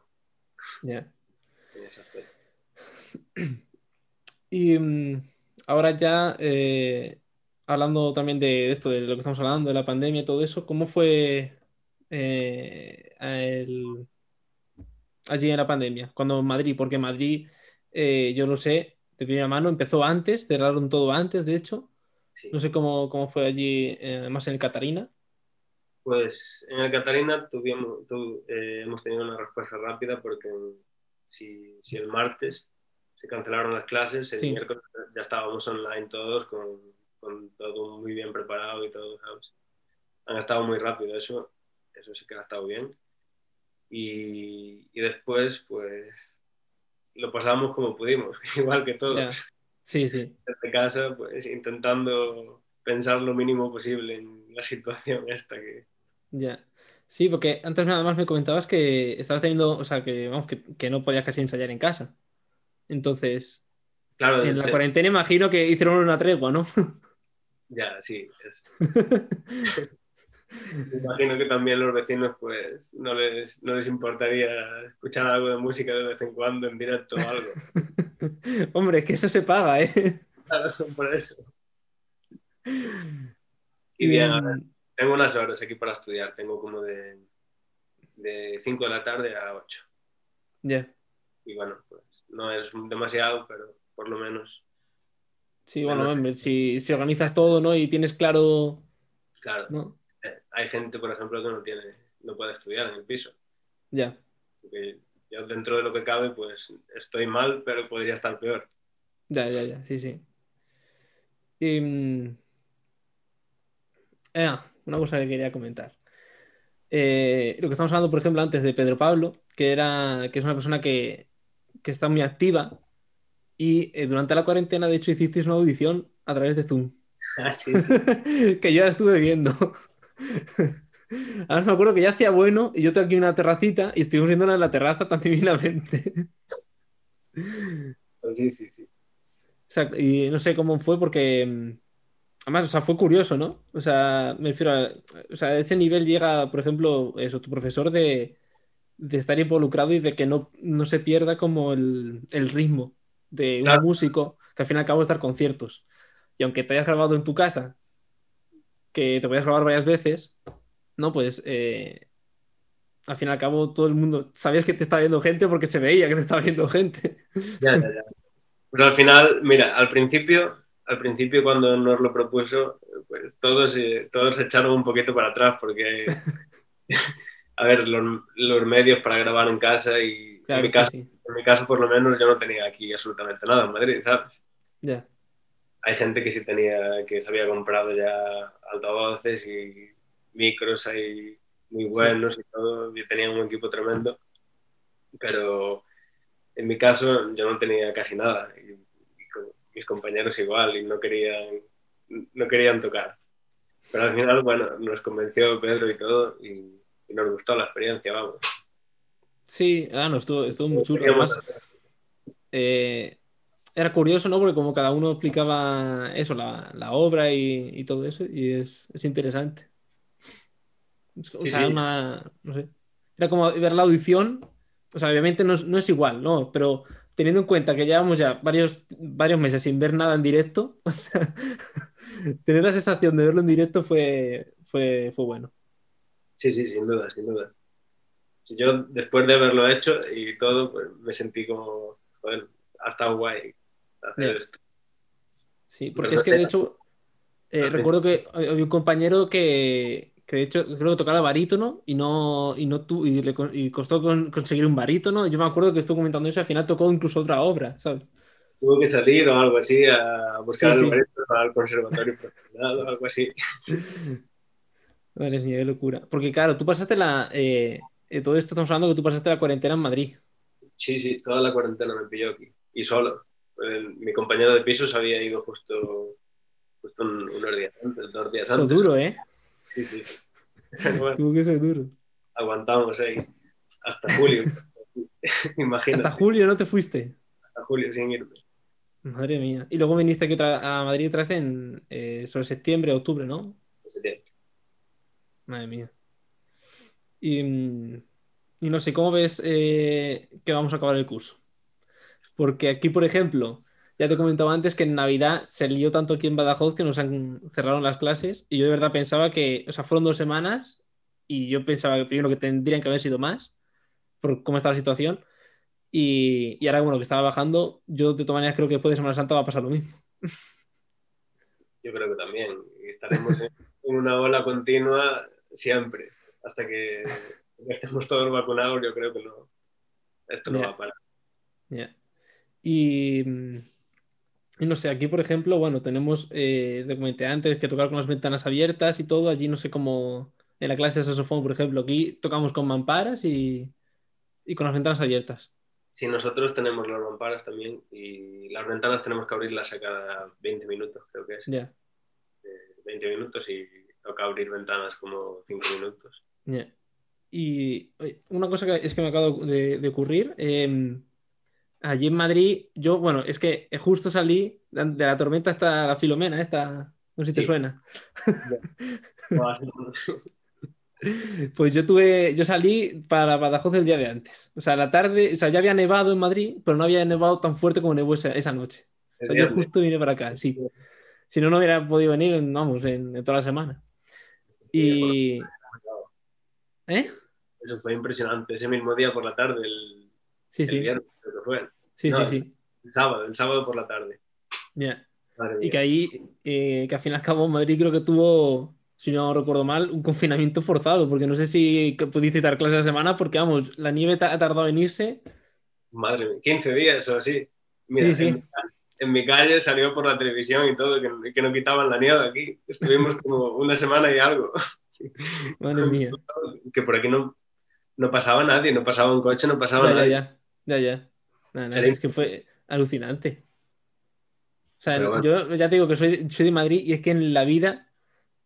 Ya. aspecto. Y mm, ahora ya, eh, hablando también de esto, de lo que estamos hablando, de la pandemia y todo eso, ¿cómo fue eh, el- allí en la pandemia? Cuando en Madrid, porque Madrid, eh, yo lo sé, de primera mano, empezó antes, cerraron todo antes, de hecho. Sí. No sé cómo, cómo fue allí, además en el Catarina. Pues en el Catarina tuvimos, tu- eh, hemos tenido una respuesta rápida porque si, si el martes se cancelaron las clases, el Sí. miércoles ya estábamos online todos con, con todo muy bien preparado y todo, ¿sabes? Han estado muy rápido, eso, eso sí que ha estado bien. Y, y después, pues, lo pasamos como pudimos, igual que todos. Ya. Sí, sí. Desde casa, pues, intentando pensar lo mínimo posible en la situación esta que... Ya. Sí, porque antes nada más me comentabas que estabas teniendo, o sea, que vamos, que, que no podías casi ensayar en casa. Entonces, Claro, en la te- cuarentena imagino que hicieron una tregua, ¿no? Ya, sí. es- imagino que también los vecinos, pues, no les, no les importaría escuchar algo de música de vez en cuando en directo o algo. Hombre, es que eso se paga, ¿eh? Claro, por eso. Y bien, mm, tengo unas horas aquí para estudiar. Tengo como de, de 5 de la tarde a 8. Ya. Y bueno, pues no es demasiado, pero por lo menos, Sí, bueno, hombre, si, si organizas todo, ¿no? Y tienes claro, claro. ¿no? eh, Hay gente, por ejemplo, que no tiene, no puede estudiar en el piso. Ya. Porque yo dentro de lo que cabe, pues estoy mal, pero podría estar peor. Ya, ya, ya, sí, sí. Y, mm, eh, una cosa que quería comentar. Eh, lo que estamos hablando, por ejemplo, antes de Pedro Pablo, que era, que es una persona que, que está muy activa y eh, durante la cuarentena, de hecho, hicisteis una audición a través de Zoom, Ah, sí, sí. que yo la estuve viendo. Ahora me acuerdo que ya hacía bueno y yo tengo aquí una terracita y estuvimos viéndola en la terraza tan divinamente. Sí, sí, sí. O sea, y no sé cómo fue porque mm, además, o sea, fue curioso, ¿no? O sea, me refiero a, o sea, a ese nivel llega, por ejemplo, eso, tu profesor de, de estar involucrado y de que no, no se pierda como el, el ritmo de un Claro. músico que al fin y al cabo es dar conciertos. Y aunque te hayas grabado en tu casa, que te puedes grabar varias veces, ¿no? Pues eh, al fin y al cabo todo el mundo sabías que te estaba viendo gente porque se veía que te estaba viendo gente. Ya, ya, ya. Pues al final, mira, al principio, al principio cuando nos lo propuso, pues todos, eh, todos se echaron un poquito para atrás porque, a ver, los, los medios para grabar en casa y Claro, en, mi sí, caso, sí. en mi caso por lo menos yo no tenía aquí absolutamente nada en Madrid, ¿sabes? Ya. Hay gente que sí tenía, que se había comprado ya altavoces y micros ahí muy buenos y todo, y tenían un equipo tremendo, pero en mi caso yo no tenía casi nada, y, y con mis compañeros igual, y no querían, no querían tocar. Pero al final, bueno, nos convenció Pedro y todo, y, y nos gustó la experiencia, vamos. Sí, ah, no, estuvo, estuvo muy chulo. Además, eh, era curioso, ¿no? Porque como cada uno explicaba eso, la, la obra y, y, todo eso, y es, es interesante. O sí, sea, sí. Una, no sé. Era como ver la audición, o sea, obviamente no, no, es igual, ¿no? Pero teniendo en cuenta que llevamos ya varios, varios meses sin ver nada en directo, o sea, tener la sensación de verlo en directo fue, fue, fue bueno. Sí, sí, sin duda, sin duda. Yo después de haberlo hecho y todo, pues me sentí como, joder, ha estado guay hacer yeah. esto. Sí, porque Pero es que de hecho, eh, recuerdo que había un compañero que, que de hecho creo que tocaba barítono y no, y no tu, y, le, y costó con, conseguir un barítono. Yo me acuerdo que estuvo comentando eso y al final tocó incluso otra obra, ¿sabes? Tuvo que salir o algo así a buscar sí, el sí. barítono para el conservatorio profesional o algo así. Madre mía, qué locura. Porque claro, tú pasaste la... Eh, todo esto estamos hablando que tú pasaste la cuarentena en Madrid. Sí, sí, toda la cuarentena me pilló aquí. Y solo. El, mi compañero de piso se había ido justo, justo un, unos días antes, dos días antes. Eso duro, ¿eh? Sí, sí. Bueno, Tuvo que ser duro. Aguantamos ahí. Hasta julio. Imagínate. ¿Hasta julio no te fuiste? Hasta julio, sin irme. Madre mía. Y luego viniste aquí otra, a Madrid otra vez en eh, sobre septiembre, octubre, ¿no? Septiembre. Madre mía. Y, no sé, ¿cómo ves eh, que vamos a acabar el curso? Porque aquí, por ejemplo, ya te comentaba antes que en Navidad se lió tanto aquí en Badajoz que nos han cerraron las clases y yo de verdad pensaba que, o sea, fueron dos semanas y yo pensaba que primero que tendrían que haber sido más por cómo está la situación y, y ahora, bueno, que estaba bajando, yo de todas maneras creo que después de Semana Santa va a pasar lo mismo. Yo creo que también. Estaremos en una ola continua siempre hasta que estemos todos vacunados, yo creo que no, esto no yeah. va a parar. Yeah. Y, y, no sé, aquí por ejemplo, bueno, tenemos, eh, te comenté antes, que tocar con las ventanas abiertas y todo, allí no sé cómo, en la clase de saxofón, por ejemplo, aquí tocamos con mamparas y, y con las ventanas abiertas. Sí, nosotros tenemos las mamparas también y las ventanas tenemos que abrirlas a cada 20 minutos, creo que es. Yeah. Eh, 20 minutos y toca abrir ventanas como 5 minutos. Yeah. Y una cosa que es que me acaba de, de ocurrir, eh, allí en Madrid, yo, bueno, es que justo salí de la tormenta hasta la Filomena, esta, no sé si sí. te suena. pues yo tuve, yo salí para Badajoz el día de antes. O sea, la tarde, o sea, ya había nevado en Madrid, pero no había nevado tan fuerte como nevó esa, esa noche. O sea, yo justo vine para acá, sí. Si no, no hubiera podido venir, vamos, en, en toda la semana. Y... ¿Eh? Eso fue impresionante. Ese mismo día por la tarde, el, sí, el sí. viernes, creo que fue. Sí, no, sí, sí. El sábado, el sábado por la tarde. Ya. Yeah. Y que ahí, eh, que al fin y al cabo Madrid creo que tuvo, si no recuerdo mal, un confinamiento forzado, porque no sé si pudiste dar clases a la semana, porque vamos, la nieve ha tardado en irse. Madre mía, 15 días o así. Mira, sí, sí. En, en, mi calle salió por la televisión y todo, que, que no quitaban la nieve aquí. Estuvimos como una semana y algo. Madre mía. Que por aquí no, no pasaba nadie, no pasaba un coche, no pasaba ya, nadie. Ya, ya, ya. Nada, nada, es que fue alucinante. O sea, bueno. yo ya te digo que soy, soy, de Madrid y es que en la vida,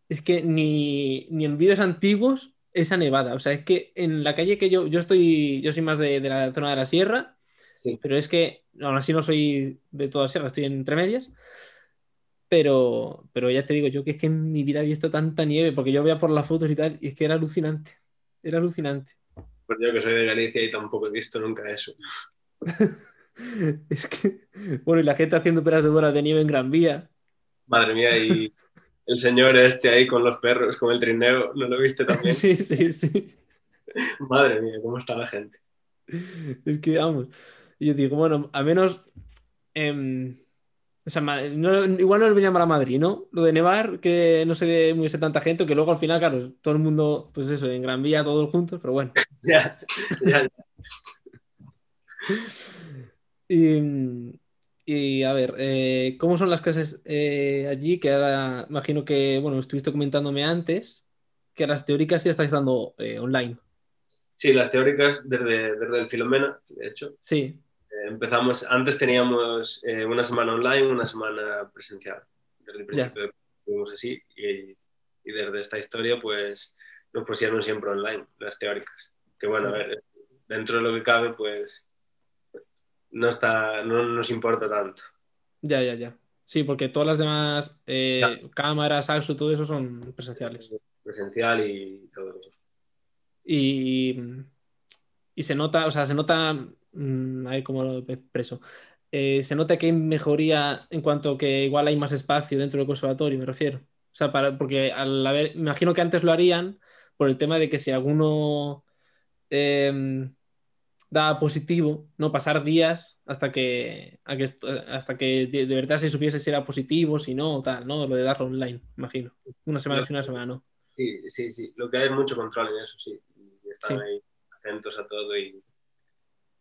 es que ni, ni en vídeos antiguos esa nevada. O sea, es que en la calle que yo, yo estoy, yo soy más de, de la zona de la sierra, sí. pero es que aún así no soy de toda sierra, estoy entre medias. Pero, pero ya te digo yo que es que en mi vida he visto tanta nieve, porque yo veía por las fotos y tal, y es que era alucinante. Era alucinante. Pues yo que soy de Galicia y tampoco he visto nunca eso. es que, bueno, y la gente haciendo peras de bolas de nieve en Gran Vía. Madre mía, y el señor este ahí con los perros, con el trineo, ¿no lo viste también? Sí, sí, sí. Madre mía, cómo está la gente. Es que, vamos, yo digo, bueno, a menos... Eh, o sea, no, igual no les venía mal a Madrid, ¿no? Lo de nevar, que no se mueve tanta gente, que luego al final, claro, todo el mundo, pues eso, en Gran Vía, todos juntos, pero bueno. Ya, ya. y, y, a ver, eh, ¿cómo son las clases eh, allí? Que ahora imagino que, bueno, estuviste comentándome antes que las teóricas ya estáis dando eh, online. Sí, las teóricas desde, desde el Filomena, de hecho. Sí. Eh, empezamos, antes teníamos eh, una semana online, una semana presencial. Desde el principio fuimos así y, y, desde esta historia pues nos pusieron siempre online, las teóricas. Que bueno, dentro de lo que cabe pues no, está, no nos importa tanto. Ya, ya, ya. Sí, porque todas las demás eh, cámaras, AXO, todo eso son presenciales. Presencial y todo. Y, y se nota, o sea, se nota, mmm, ahí como lo expreso, eh, se nota que hay mejoría en cuanto que igual hay más espacio dentro del conservatorio, me refiero. O sea, para, porque al haber, imagino que antes lo harían por el tema de que si alguno eh, da positivo, ¿no? Pasar días hasta que, hasta que de, verdad se supiese si era positivo, si no, o tal, ¿no? Lo de darlo online, imagino. Una semana sí, una semana no. Sí, sí, sí. Lo que hay es mucho control en eso, sí. Y están ahí atentos a todo y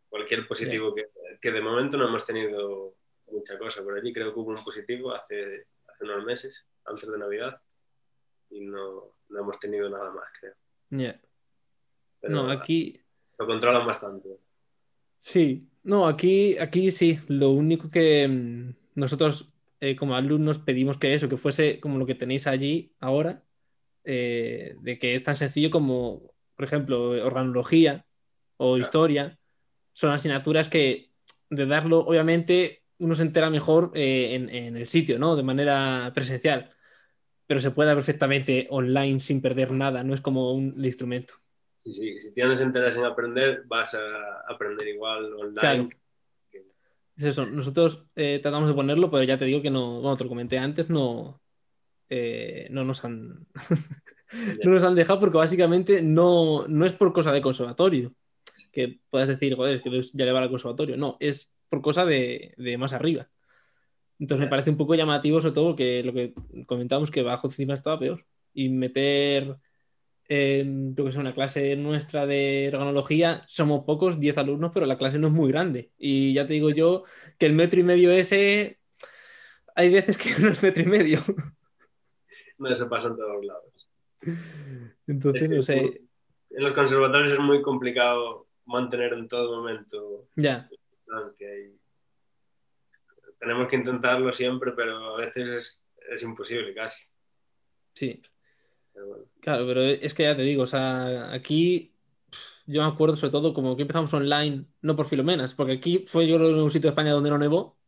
cualquier positivo que, que, de momento no hemos tenido mucha cosa por allí. Creo que hubo un positivo hace, hace unos meses, antes de Navidad, y no, no hemos tenido nada más, creo. Yeah. no, aquí lo controlan bastante. Sí, no, aquí, aquí sí. Lo único que mm, nosotros eh, como alumnos pedimos que eso, que fuese como lo que tenéis allí ahora, eh, de que es tan sencillo como, por ejemplo, organología o claro. historia, son asignaturas que de darlo, obviamente, uno se entera mejor eh, en, en, el sitio, ¿no? De manera presencial, pero se puede perfectamente online sin perder nada, no es como un instrumento. Sí, sí, si tienes interés en aprender, vas a aprender igual online. Claro. Es eso, nosotros eh, tratamos de ponerlo, pero ya te digo que no, bueno, te lo comenté antes, no, eh, no nos han no nos han dejado porque básicamente no, no es por cosa de conservatorio, que puedas decir, joder, que ya le va al conservatorio, no, es por cosa de, de más arriba. Entonces me parece un poco llamativo, sobre todo, que lo que comentamos que bajo encima estaba peor. Y meter en que sea una clase nuestra de organología, somos pocos, 10 alumnos, pero la clase no es muy grande. Y ya te digo yo que el metro y medio ese, hay veces que no es metro y medio. No, eso pasa en todos lados. Entonces, es que no sé. En los conservatorios es muy complicado mantener en todo momento ya. Y tenemos que intentarlo siempre, pero a veces es, es imposible casi. Sí. Bueno. Claro, pero es que ya te digo, o sea, aquí yo me acuerdo sobre todo como que empezamos online, no por Filomenas, porque aquí fue yo creo un sitio de España donde no nevó.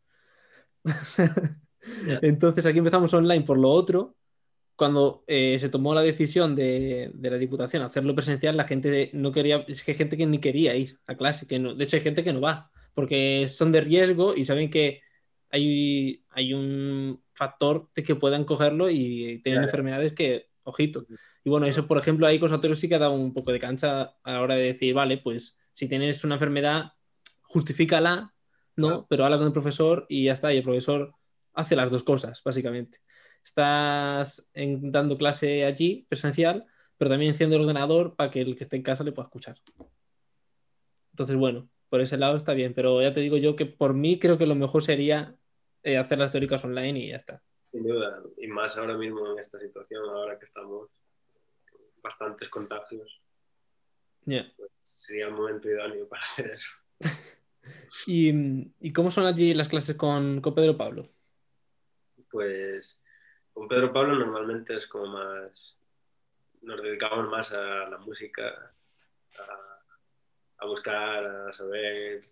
yeah. Entonces aquí empezamos online por lo otro. Cuando eh, se tomó la decisión de, de, la Diputación hacerlo presencial, la gente no quería, es que hay gente que ni quería ir a clase, que no, de hecho hay gente que no va, porque son de riesgo y saben que hay, hay un factor de que puedan cogerlo y tienen enfermedades que ojito. Y bueno, eso, por ejemplo, ahí Conservatorio sí que ha dado un poco de cancha a la hora de decir, vale, pues si tienes una enfermedad, justifícala, ¿no? Claro. Pero habla con el profesor y ya está. Y el profesor hace las dos cosas, básicamente. Estás en, dando clase allí, presencial, pero también enciende el ordenador para que el que esté en casa le pueda escuchar. Entonces, bueno, por ese lado está bien, pero ya te digo yo que por mí creo que lo mejor sería eh, hacer las teóricas online y ya está. Sin duda, y más ahora mismo en esta situación, ahora que estamos bastantes contagios, yeah. pues sería el momento idóneo para hacer eso. ¿Y, ¿Y, cómo son allí las clases con, con, Pedro Pablo? Pues con Pedro Pablo normalmente es como más, nos dedicamos más a la música, a, a buscar, a saber.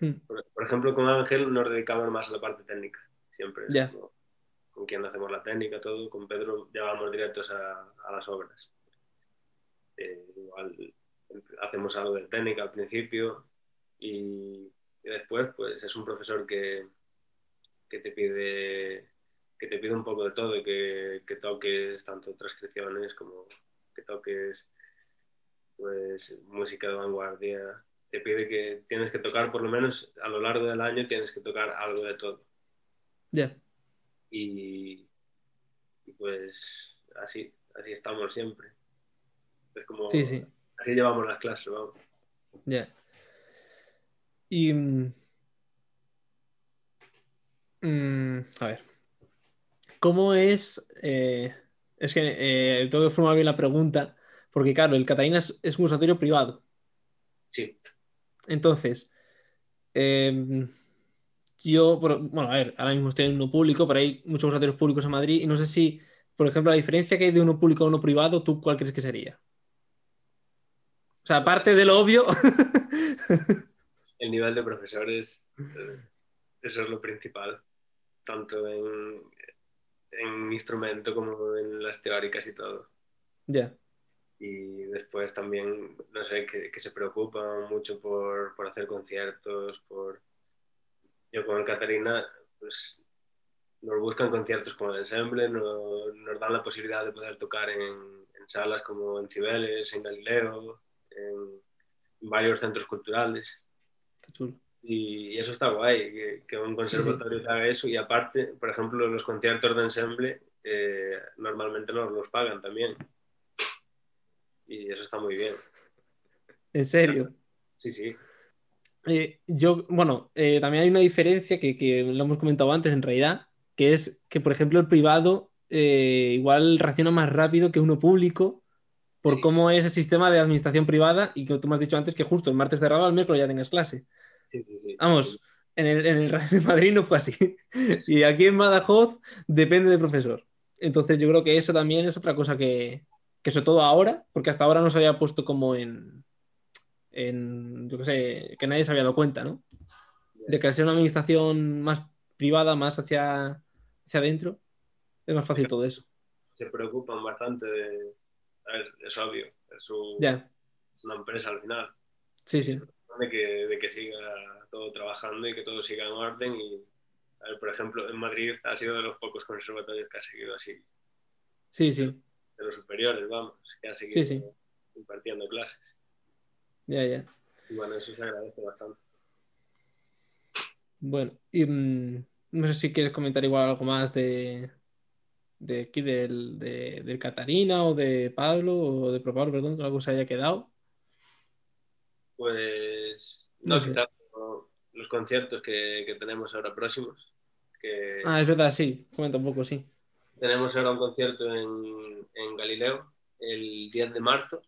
Hmm. Por, por, ejemplo, con Ángel nos dedicamos más a la parte técnica, siempre. Yeah. Como, con quien hacemos la técnica, todo, con Pedro ya vamos directos a, a las obras. Eh, igual hacemos algo de técnica al principio y, y, después pues es un profesor que, que, te pide que te pide un poco de todo y que, que toques tanto transcripciones como que toques pues música de vanguardia te pide que tienes que tocar por lo menos a lo largo del año tienes que tocar algo de todo ya yeah. Y, y, pues así, así estamos siempre. Es como, sí, sí. así llevamos las clases, vamos. Ya. Yeah. Y. Mm, a ver. ¿Cómo es. Eh, Es que eh, tengo que formar bien la pregunta, porque claro, el Catalina es, es un conservatorio privado. Sí. Entonces, eh, yo, bueno, a ver, ahora mismo estoy en uno público, pero hay muchos conservatorios públicos en Madrid y no sé si, por ejemplo, la diferencia que hay de uno público a uno privado, ¿tú cuál crees que sería? O sea, aparte de lo obvio, El nivel de profesores, eh, eso es lo principal, tanto en, en instrumento como en las teóricas y todo. ya, Y después también, no sé, que, que se preocupan mucho por, por hacer conciertos, por... Yo con Catarina, pues nos buscan conciertos con el ensemble, no- nos dan la posibilidad de poder tocar en, en salas como en Cibeles, en Galileo, en varios centros culturales. chulo. Y eso está guay, que, que un conservatorio te haga eso. Y aparte, por ejemplo, los conciertos de ensemble eh, normalmente nos los pagan también. Y eso está muy bien. En serio. Sí, sí. Eh, yo, bueno, eh, también hay una diferencia que, que lo hemos comentado antes en realidad, que es que, por ejemplo, el privado eh, igual reacciona más rápido que uno público por Sí. cómo es el sistema de administración privada y que tú me has dicho antes que justo el martes cerraba, el miércoles ya tengas clase. Sí, sí, sí. Vamos, en el, en el Real de Madrid no fue así. Y aquí en Badajoz depende del profesor. Entonces yo creo que eso también es otra cosa que, que sobre todo ahora, porque hasta ahora no se había puesto como en, en yo qué sé, que nadie se había dado cuenta, ¿no? De que al ser una administración más privada, más hacia, hacia adentro, es más fácil todo eso. Se preocupan bastante de... A ver, es obvio, es, un- Ya, es una empresa al final. sí, sí. De que, de que siga todo trabajando y que todo siga en orden. Y, a ver, por ejemplo, en Madrid ha sido de los pocos conservatorios que ha seguido así, Sí, sí, de los superiores, vamos, que ha seguido Sí, sí. impartiendo clases. ya, ya. Y bueno, eso se agradece bastante. Bueno, y mm, no sé si quieres comentar igual algo más de, de aquí del, de, del Catarina o de Pablo o de Pro Pablo, perdón, que algo se haya quedado. Pues No sé. quizás los conciertos que, que tenemos ahora próximos. Que Ah, es verdad, sí, comenta un poco, sí. Tenemos ahora un concierto en, en Galileo el 10 de marzo.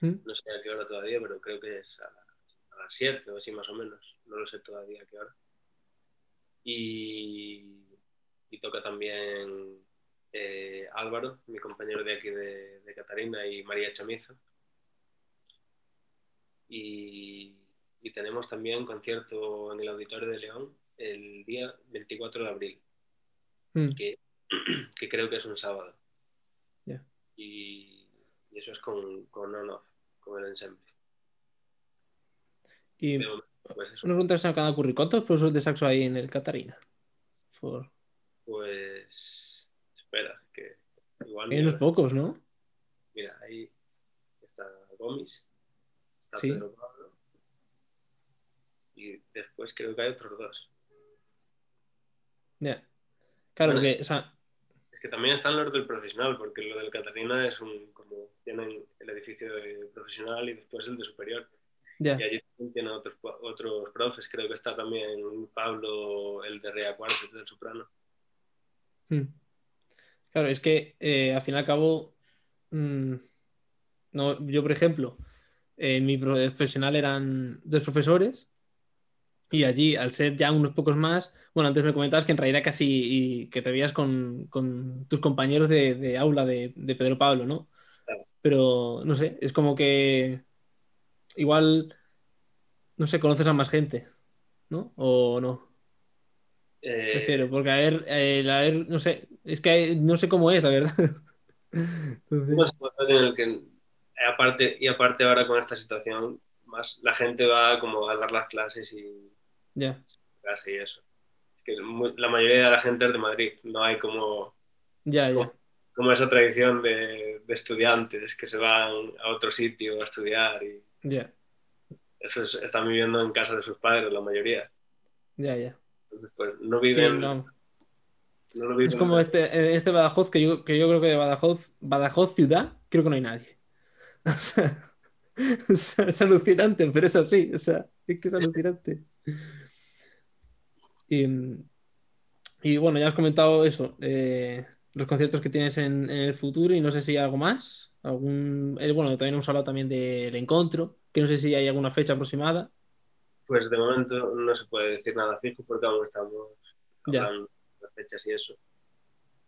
¿Mm? No sé a qué hora todavía, pero creo que es a, las- a las 7 o así más o menos. No lo sé todavía a qué hora. Y, y toca también eh, Álvaro, mi compañero de aquí de, de Catarina, y María Chamizo. Y, y tenemos también concierto en el Auditorio de León el día 24 de abril, Mm, que, que creo que es un sábado. Y, y eso es con, con on-off, con el ensemble. Y pues una pregunta se me acaba de ocurrir. ¿Cuántos profesores de saxo hay en el Catarina? Por... Pues espera, que igual Hay unos pocos, ¿no? mira, ahí está Gomis, está Sí. Pedro Pablo, y después creo que hay otros dos. Ya. Claro, Bueno, porque, o sea, Es que también están los del profesional, porque lo del Catarina es un, como tienen el edificio de profesional y después el de superior. ya. Y allí también tienen otros, otros profes, creo que está también Pablo, el de Rea Cuartos del soprano. Mm. Claro, es que eh, al fin y al cabo, mm, no, yo por ejemplo, en mi profesional eran dos profesores y allí, al ser ya unos pocos más, bueno, antes me comentabas que en realidad casi y que te veías con, con tus compañeros de, de aula de, de Pedro Pablo, ¿no? Claro. Pero no sé, es como que igual, no sé, conoces a más gente, ¿no? O no. Eh, Prefiero, porque a ver, a ver, no sé, es que no sé cómo es, la verdad. Entonces, el que, aparte, y aparte ahora con esta situación, más la gente va como a dar las clases y ya, clase y eso. Es que la mayoría de la gente es de Madrid, no hay como, ya, ya. como, como esa tradición de, de estudiantes que se van a otro sitio a estudiar y Ya, eso es- están viviendo en casa de sus padres la mayoría. ya, ya. Pues no Sí, viven, no. no lo viven. Es como este, eh, este Badajoz, que yo, que yo creo que de Badajoz, Badajoz ciudad, creo que no hay nadie. O sea, es, es alucinante, pero es así, o sea, es que es alucinante. Y, y bueno, ya has comentado eso, eh, los conciertos que tienes en, en el futuro y no sé si hay algo más. Algún, eh, bueno, también hemos hablado también del encuentro, que no sé si hay alguna fecha aproximada. Pues de momento no se puede decir nada fijo porque aún estamos hablando de las fechas y eso.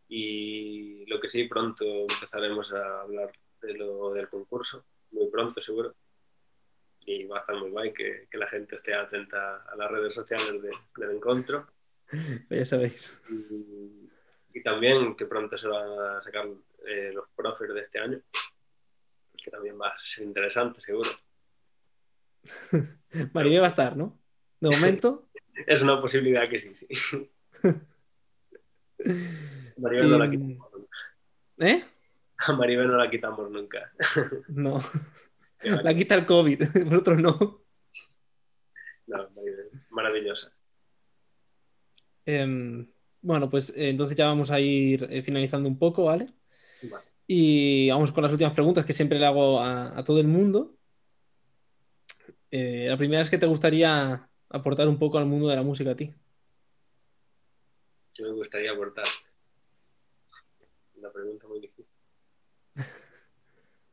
Y lo que sí, pronto empezaremos a hablar de lo del concurso, muy pronto seguro. Y va a estar muy guay que, que la gente esté atenta a las redes sociales de- del encuentro. Ya sabéis. Y, y también que pronto se van a sacar eh, los profes de este año, que también va a ser interesante seguro. Maribel va a estar, ¿no? De momento. Es una posibilidad que sí, sí. Maribel no la nunca. ¿Eh? A Maribel no la quitamos nunca. No. La quita el COVID, vosotros no. No, Maribel, maravillosa. Em, bueno, pues eh, entonces ya vamos a ir eh, finalizando un poco, ¿vale? Vale. Y vamos con las últimas preguntas que siempre le hago a, a todo el mundo. Eh, la primera es que te gustaría aportar un poco al mundo de la música a ti. Yo me gustaría aportar. Una pregunta muy difícil.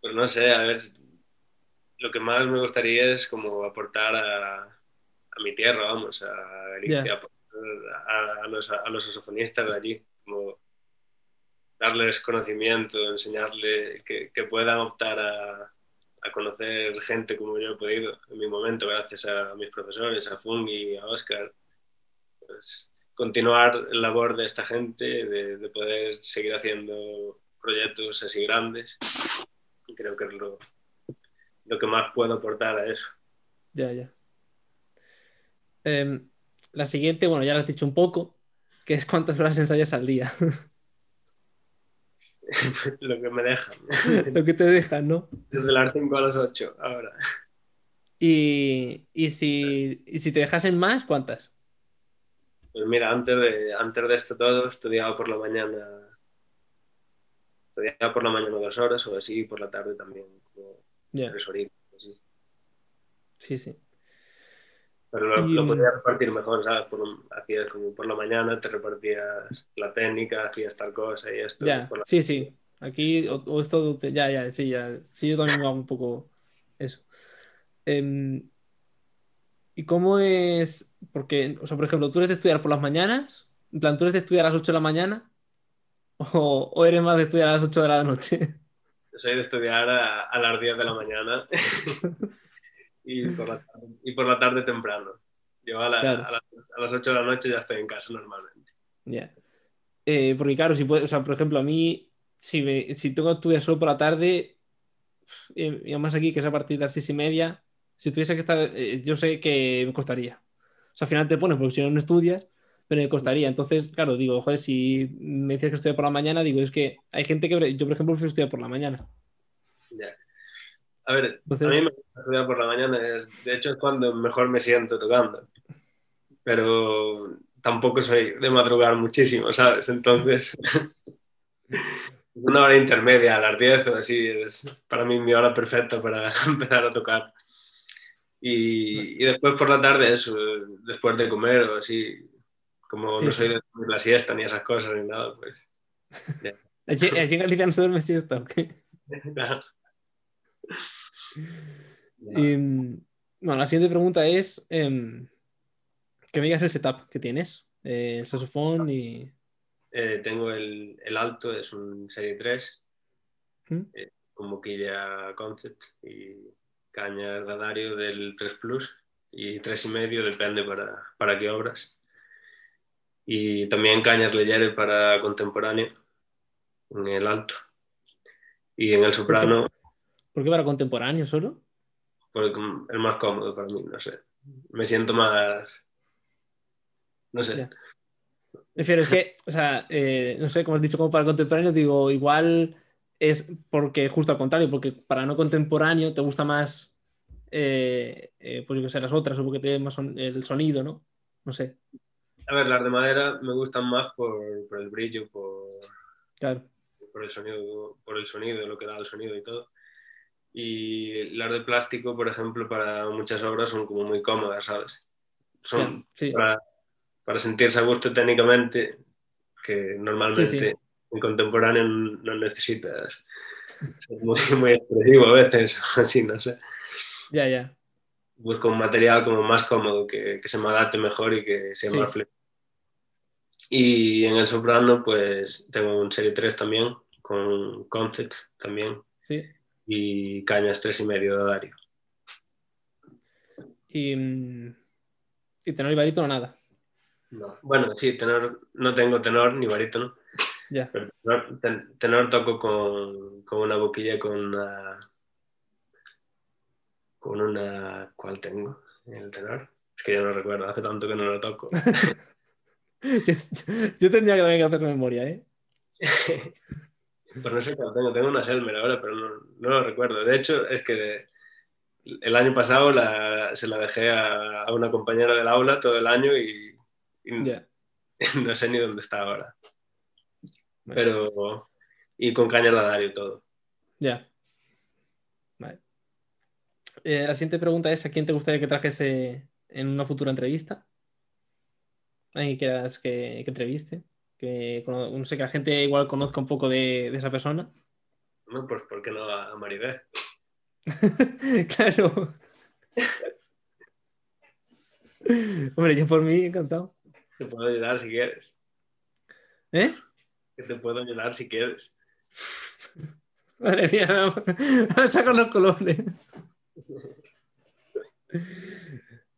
Pues no sé, a ver, lo que más me gustaría es como aportar a, a mi tierra, vamos, a Galicia, Ya. a, a los, a los saxofonistas de allí, como darles conocimiento, enseñarles que, que puedan optar a, a conocer gente como yo he podido en mi momento, gracias a mis profesores, a Fungi, a Oscar. Pues, continuar la labor de esta gente, de, de poder seguir haciendo proyectos así grandes. Creo que es lo, lo que más puedo aportar a eso. Ya, ya. Em, la siguiente, bueno, ya lo has dicho un poco, que es cuántas horas ensayas al día. lo que me dejan. Lo que te dejan, ¿no? Desde las 5 a las 8 ahora. Y, y si, y si te dejasen más, ¿cuántas? Pues mira, antes de, antes de esto todo, estudiaba por la mañana. Estudiaba por la mañana dos horas o así, y por la tarde también, como tres horitas, así. sí, sí. Pero lo, Y, lo mm, podía repartir mejor, ¿sabes? Por, hacías como por la mañana, te repartías la técnica, hacías tal cosa y esto. Por la- sí, sí. Aquí, o, o esto, te- ya, ya, sí, ya. Sí, yo también hago un poco eso. Em, ¿y cómo es? Porque, o sea, por ejemplo, ¿tú eres de estudiar por las mañanas? En plan, ¿tú eres de estudiar a las 8 de la mañana? ¿O, o eres más de estudiar a las 8 de la noche? Soy de estudiar a, a las 10 de la mañana y, por la tarde, y por la tarde temprano. Yo a, la- Claro. a las, a las 8 de la noche ya estoy en casa normalmente. Ya. Eh, porque claro, si puede, o sea, por ejemplo, a mí, si, me- si tengo que estudiar solo por la tarde, eh, y además aquí que es a partir de las seis y media, si tuviese que estar, eh, yo sé que me costaría. O sea, al final te pones, porque si no, no estudias, pero me costaría. Entonces, claro, digo, joder, si me dices que estudia por la mañana, digo, es que hay gente que, yo por ejemplo, prefiero estudiar por la mañana. Ya. A ver, Entonces- a mí me gusta estudiar por la mañana, es- de hecho es cuando mejor me siento tocando, pero tampoco soy de madrugar muchísimo, ¿sabes? Entonces, una hora intermedia a las 10 o así es para mí mi hora perfecta para empezar a tocar. Y, y después por la tarde, eso, después de comer o así, como Sí, no soy de dormir la siesta ni esas cosas ni nada, pues... Allí, allí en Galicia no se duerme siesta, ¿ok? Y, bueno, la siguiente pregunta es em, que me digas el setup que tienes, eh, el saxofón y... Eh, tengo el, el alto, es un Serie 3, ¿Mm? con boquilla Concept y cañas Dadario del 3 Plus y 3 y medio, depende para, para qué obras. Y también cañas Legere para contemporáneo en el alto. Y en el soprano, ¿Por qué para contemporáneo solo? porque es más cómodo para mí, no sé. Me siento más. No sé. Ya. Prefiero, es que, o sea, eh, no sé, como has dicho, como para contemporáneo, digo, igual es porque justo al contrario, porque para no contemporáneo te gusta más, eh, eh, pues yo que sé, las otras, o porque te más son- el sonido, ¿no? No sé, A ver, las de madera me gustan más por, por el brillo, por, claro. por el sonido, por el sonido, lo que da el sonido y todo. Y las de plástico, por ejemplo, para muchas obras son como muy cómodas, ¿sabes? Son Ya, sí, para, para sentirse a gusto técnicamente, que normalmente Sí, sí. en contemporáneo no necesitas ser muy, muy expresivo a veces, así, no sé. Ya, ya. Busco un material como más cómodo, que, que se me adapte mejor y que sea Sí. más flexible. Y en el soprano, pues tengo un Serie 3 también, con Concept también, Sí. y cañas 3 y medio de Dario. Y, mm, y tenor y barítono nada. No. Bueno, sí, tenor, no tengo tenor ni barítono, Ya. pero tenor, ten- tenor toco con, con una boquilla, con una... Con una... ¿Cuál tengo? en El tenor. Es que ya no recuerdo, hace tanto que no lo toco. Yo, yo tendría que hacer memoria, ¿eh? Pues no sé cuál tengo, tengo una Selmer ahora, pero no, no lo recuerdo. De hecho, es que el año pasado la- se la dejé a, a una compañera del aula todo el año y, no sé ni dónde está ahora. Pero. Y con caña de Dario todo. Ya. Vale. Eh, la siguiente pregunta es: ¿a quién te gustaría que trajese en una futura entrevista? ¿Alguien que que, que entreviste? Que no sé, que la gente igual conozca un poco de, de esa persona. ¿no? Pues ¿por qué no a, a Maribel? claro. Hombre, yo por mí encantado. Te puedo ayudar si quieres. ¿Eh? Que te puedo ayudar si quieres. Madre mía, me a sacar los colores.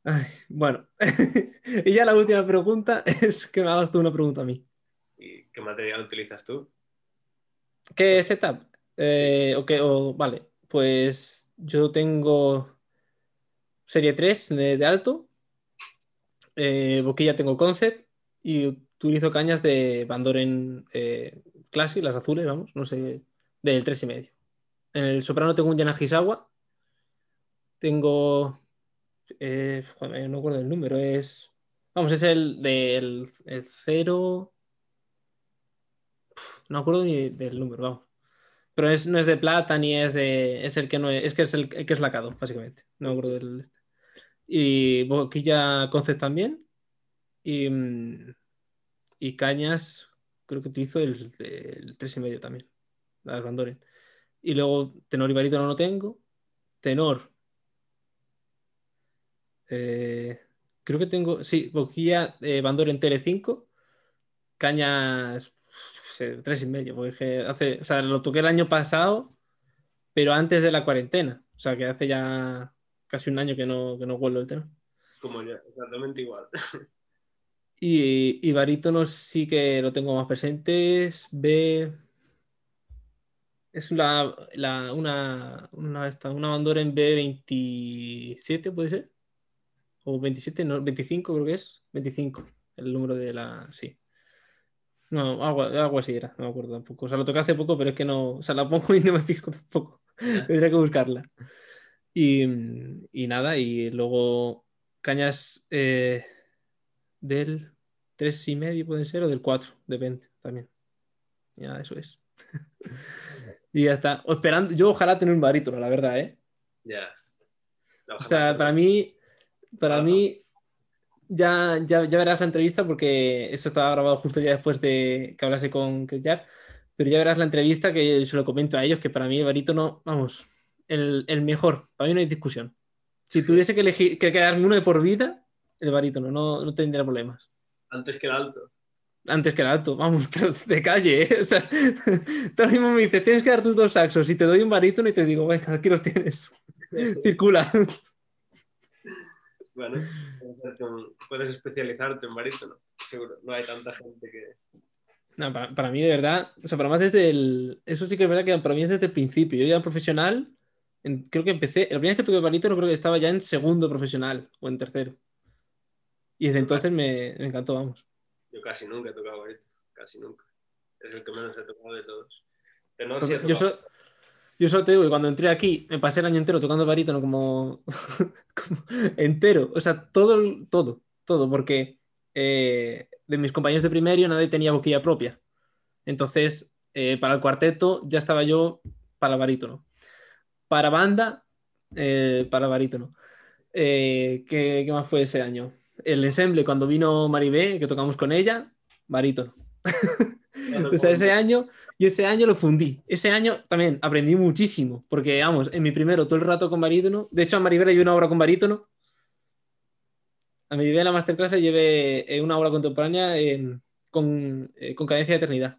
Ay, bueno, y ya la última pregunta es que me hagas tú una pregunta a mí. ¿Y qué material utilizas tú? ¿Qué setup? Eh, o qué- o- vale, pues yo tengo serie 3 de, alto, eh, boquilla tengo concept y utilizo cañas de Bandoren eh, Classic, las azules, vamos, no sé, del 3 y medio. En el soprano tengo un Yanagisawa, tengo, joder, no me acuerdo del número, es, vamos, es el del el 0, no me acuerdo ni del número, vamos. Pero es, no es de plata ni es de. Es el que no es. Es que es el, el que es lacado, básicamente. No me acuerdo del. este. Y boquilla concept también. Y, mm, y cañas, creo que utilizo el, el 3,5 también. Las Bandoren. Y luego tenor y barítono no tengo. Tenor. Eh, creo que tengo. Sí, boquilla eh, Bandoren TL5. Cañas sé, tres y medio, porque hace, o sea, lo toqué el año pasado, pero antes de la cuarentena. O sea, que hace ya casi un año que no, que no vuelo el tema. Como yo, exactamente igual. Y, y barítonos sí que lo tengo más presentes. B. Es la, la- una, una, esta, una bandora en B27, ¿puede ser? O 27, no, 25 creo que es. 25, el número de la. Sí. No, algo, algo así era, no me acuerdo tampoco. O sea, lo toqué hace poco, pero es que no. O sea, la pongo y no me fijo tampoco. Tendría que buscarla. Y, y nada, y luego cañas eh, del 3 y medio pueden ser, o del 4, depende también. Y nada, eso es. y ya está. O Esperando, yo ojalá tener un barítono, la verdad, ¿eh? Ya. O sea, para mí, para mí, ya, ya, ya verás la entrevista porque eso estaba grabado justo ya después de que hablase con Kellar, pero ya verás la entrevista que se lo comento a ellos, que para mí el barítono, vamos, el, el mejor, para mí no hay discusión. Si tuviese que elegir, que quedarme uno de por vida, el barítono, no, no tendría problemas. Antes que el alto. Antes que el alto, vamos, pero de calle, ¿eh? O sea, tú ahora mismo me dices, tienes que dar tus dos saxos y te doy un barítono y te digo, venga, aquí los tienes. Circula. Bueno, puedes especializarte en barítono. Seguro, no hay tanta gente que. No, para, para mí, de verdad, o sea, para más desde el. Eso sí que es verdad que para mí es desde el principio. Yo ya profesional, en- creo que empecé. La primera vez que tuve barítono, creo que estaba ya en segundo profesional o en tercero. Y desde entonces me, me encantó, vamos. Yo casi nunca he tocado barítono. Casi nunca. Es el que menos he tocado de todos. Tenor sí he Yo, tocado. so- yo solo te digo que cuando entré aquí, me pasé el año entero tocando barítono como, como entero. O sea, todo, todo, todo, porque eh, de mis compañeros de primario nadie tenía boquilla propia. Entonces, eh, para el cuarteto ya estaba yo para barítono. Para banda, eh, para barítono. Eh, ¿qué, qué más fue ese año? El ensemble, cuando vino Maribé, que tocamos con ella, barítono. O sea, ese año, y ese año lo fundí. Ese año también aprendí muchísimo, porque, vamos, en mi primero todo el rato con barítono. De hecho, a Maribel hay una obra con barítono. A Maribel la masterclass le llevé eh, una obra contemporánea eh, con, eh, con cadencia de eternidad,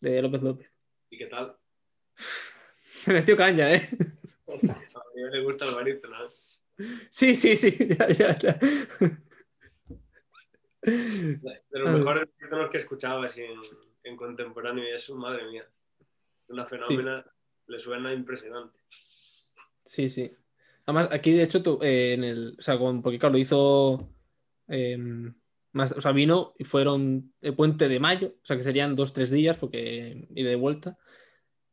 de López López. ¿Y qué tal? Me metió caña, ¿eh? A mí le gusta el barítono. ¿eh? Sí, sí, sí, ya, ya, ya. De los mejores que he escuchado así en, en contemporáneo y eso, madre mía. Una fenómena, le suena impresionante. Sí, sí. Además, aquí de hecho, tú, eh, en el, o sea, con- porque claro, lo hizo eh, más, o sea, vino y fueron el puente de mayo, o sea, que serían dos, tres días, porque y de vuelta.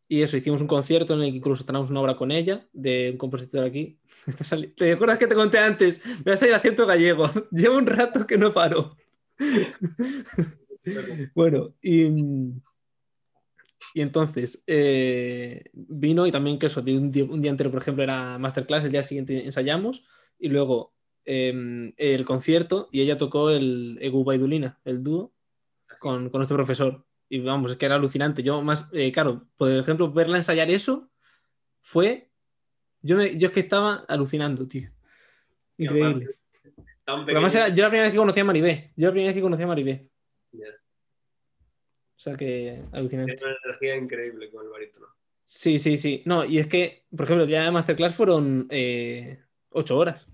Y eso, hicimos un concierto en el que incluso estrenamos una obra con ella, de un compositor aquí. ¿Te acuerdas que te conté antes? Me va a salir acento gallego. Llevo un rato que no paro. Bueno, y, y entonces eh, vino y también que eso, de un día, un día entero, por ejemplo, era masterclass, el día siguiente ensayamos y luego eh, el concierto y ella tocó el Egu Baidulina, el dúo, Así. con, con nuestro profesor. Y vamos, es que era alucinante. Yo más, eh, claro, por ejemplo, verla ensayar eso fue... Yo, me, yo es que estaba alucinando, tío. Increíble. además era- yo la primera vez que conocí a Maribé. Yo la primera vez que conocí a Maribé. Ya. O sea que alucinante. Tiene una energía increíble con el barítono. Sí, sí, sí. No, y es que, por ejemplo, el día de Masterclass fueron eh, ocho horas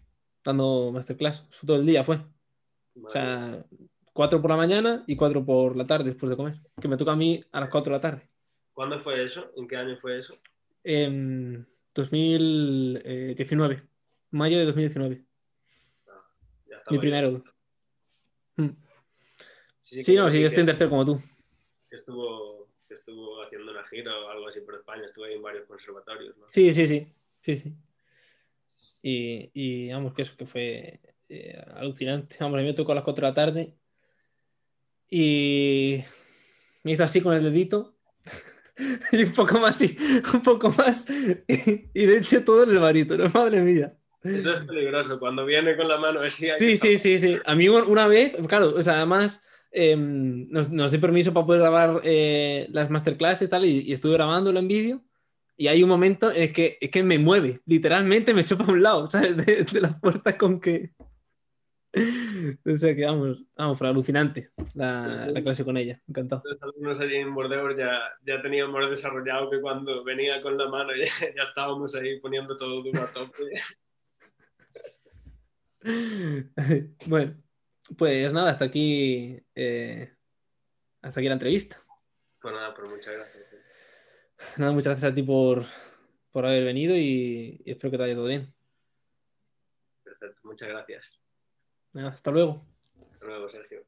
dando Masterclass. Todo el día fue. O Madre mía. sea, cuatro por la mañana y cuatro por la tarde después de comer. Que me toca a mí a las cuatro de la tarde. ¿Cuándo fue eso? ¿En qué año fue eso? En 2019. Mayo de 2019. Ya estaba Mi primero. Mm. Sí, Sí, no, sí, yo estoy en tercero como tú. estuvo, estuvo haciendo una gira o algo así por España. Estuve ahí en varios conservatorios. ¿no? Sí, sí, sí. Sí, sí. Y, y vamos, que eso que fue eh, alucinante. Vamos, a mí me tocó a las 4 de la tarde y me hizo así con el dedito y un poco más y un poco más y, y le eché todo en el barítono, madre mía. Eso es peligroso. Cuando viene con la mano así. Sí, sí, sí, sí. A mí un- una vez, claro, o sea, además eh, nos, nos dio permiso para poder grabar eh, las masterclasses tal, y, y estuve grabándolo en vídeo. Y hay un momento en que, es que me mueve, literalmente me echó para un lado, ¿sabes? De, de la fuerza con que. O sea que vamos, vamos, fue alucinante la, la clase con ella, encantado. Los alumnos allí en Bordeaux ya, ya teníamos desarrollado que cuando venía con la mano ya, ya estábamos ahí poniendo todo duro a tope. Bueno, pues nada, hasta aquí, eh, hasta aquí la entrevista. Pues nada, pues muchas gracias. Nada, muchas gracias a ti por, por haber venido y, y espero que te vaya todo bien. Perfecto, muchas gracias. Hasta luego. Hasta luego, Sergio.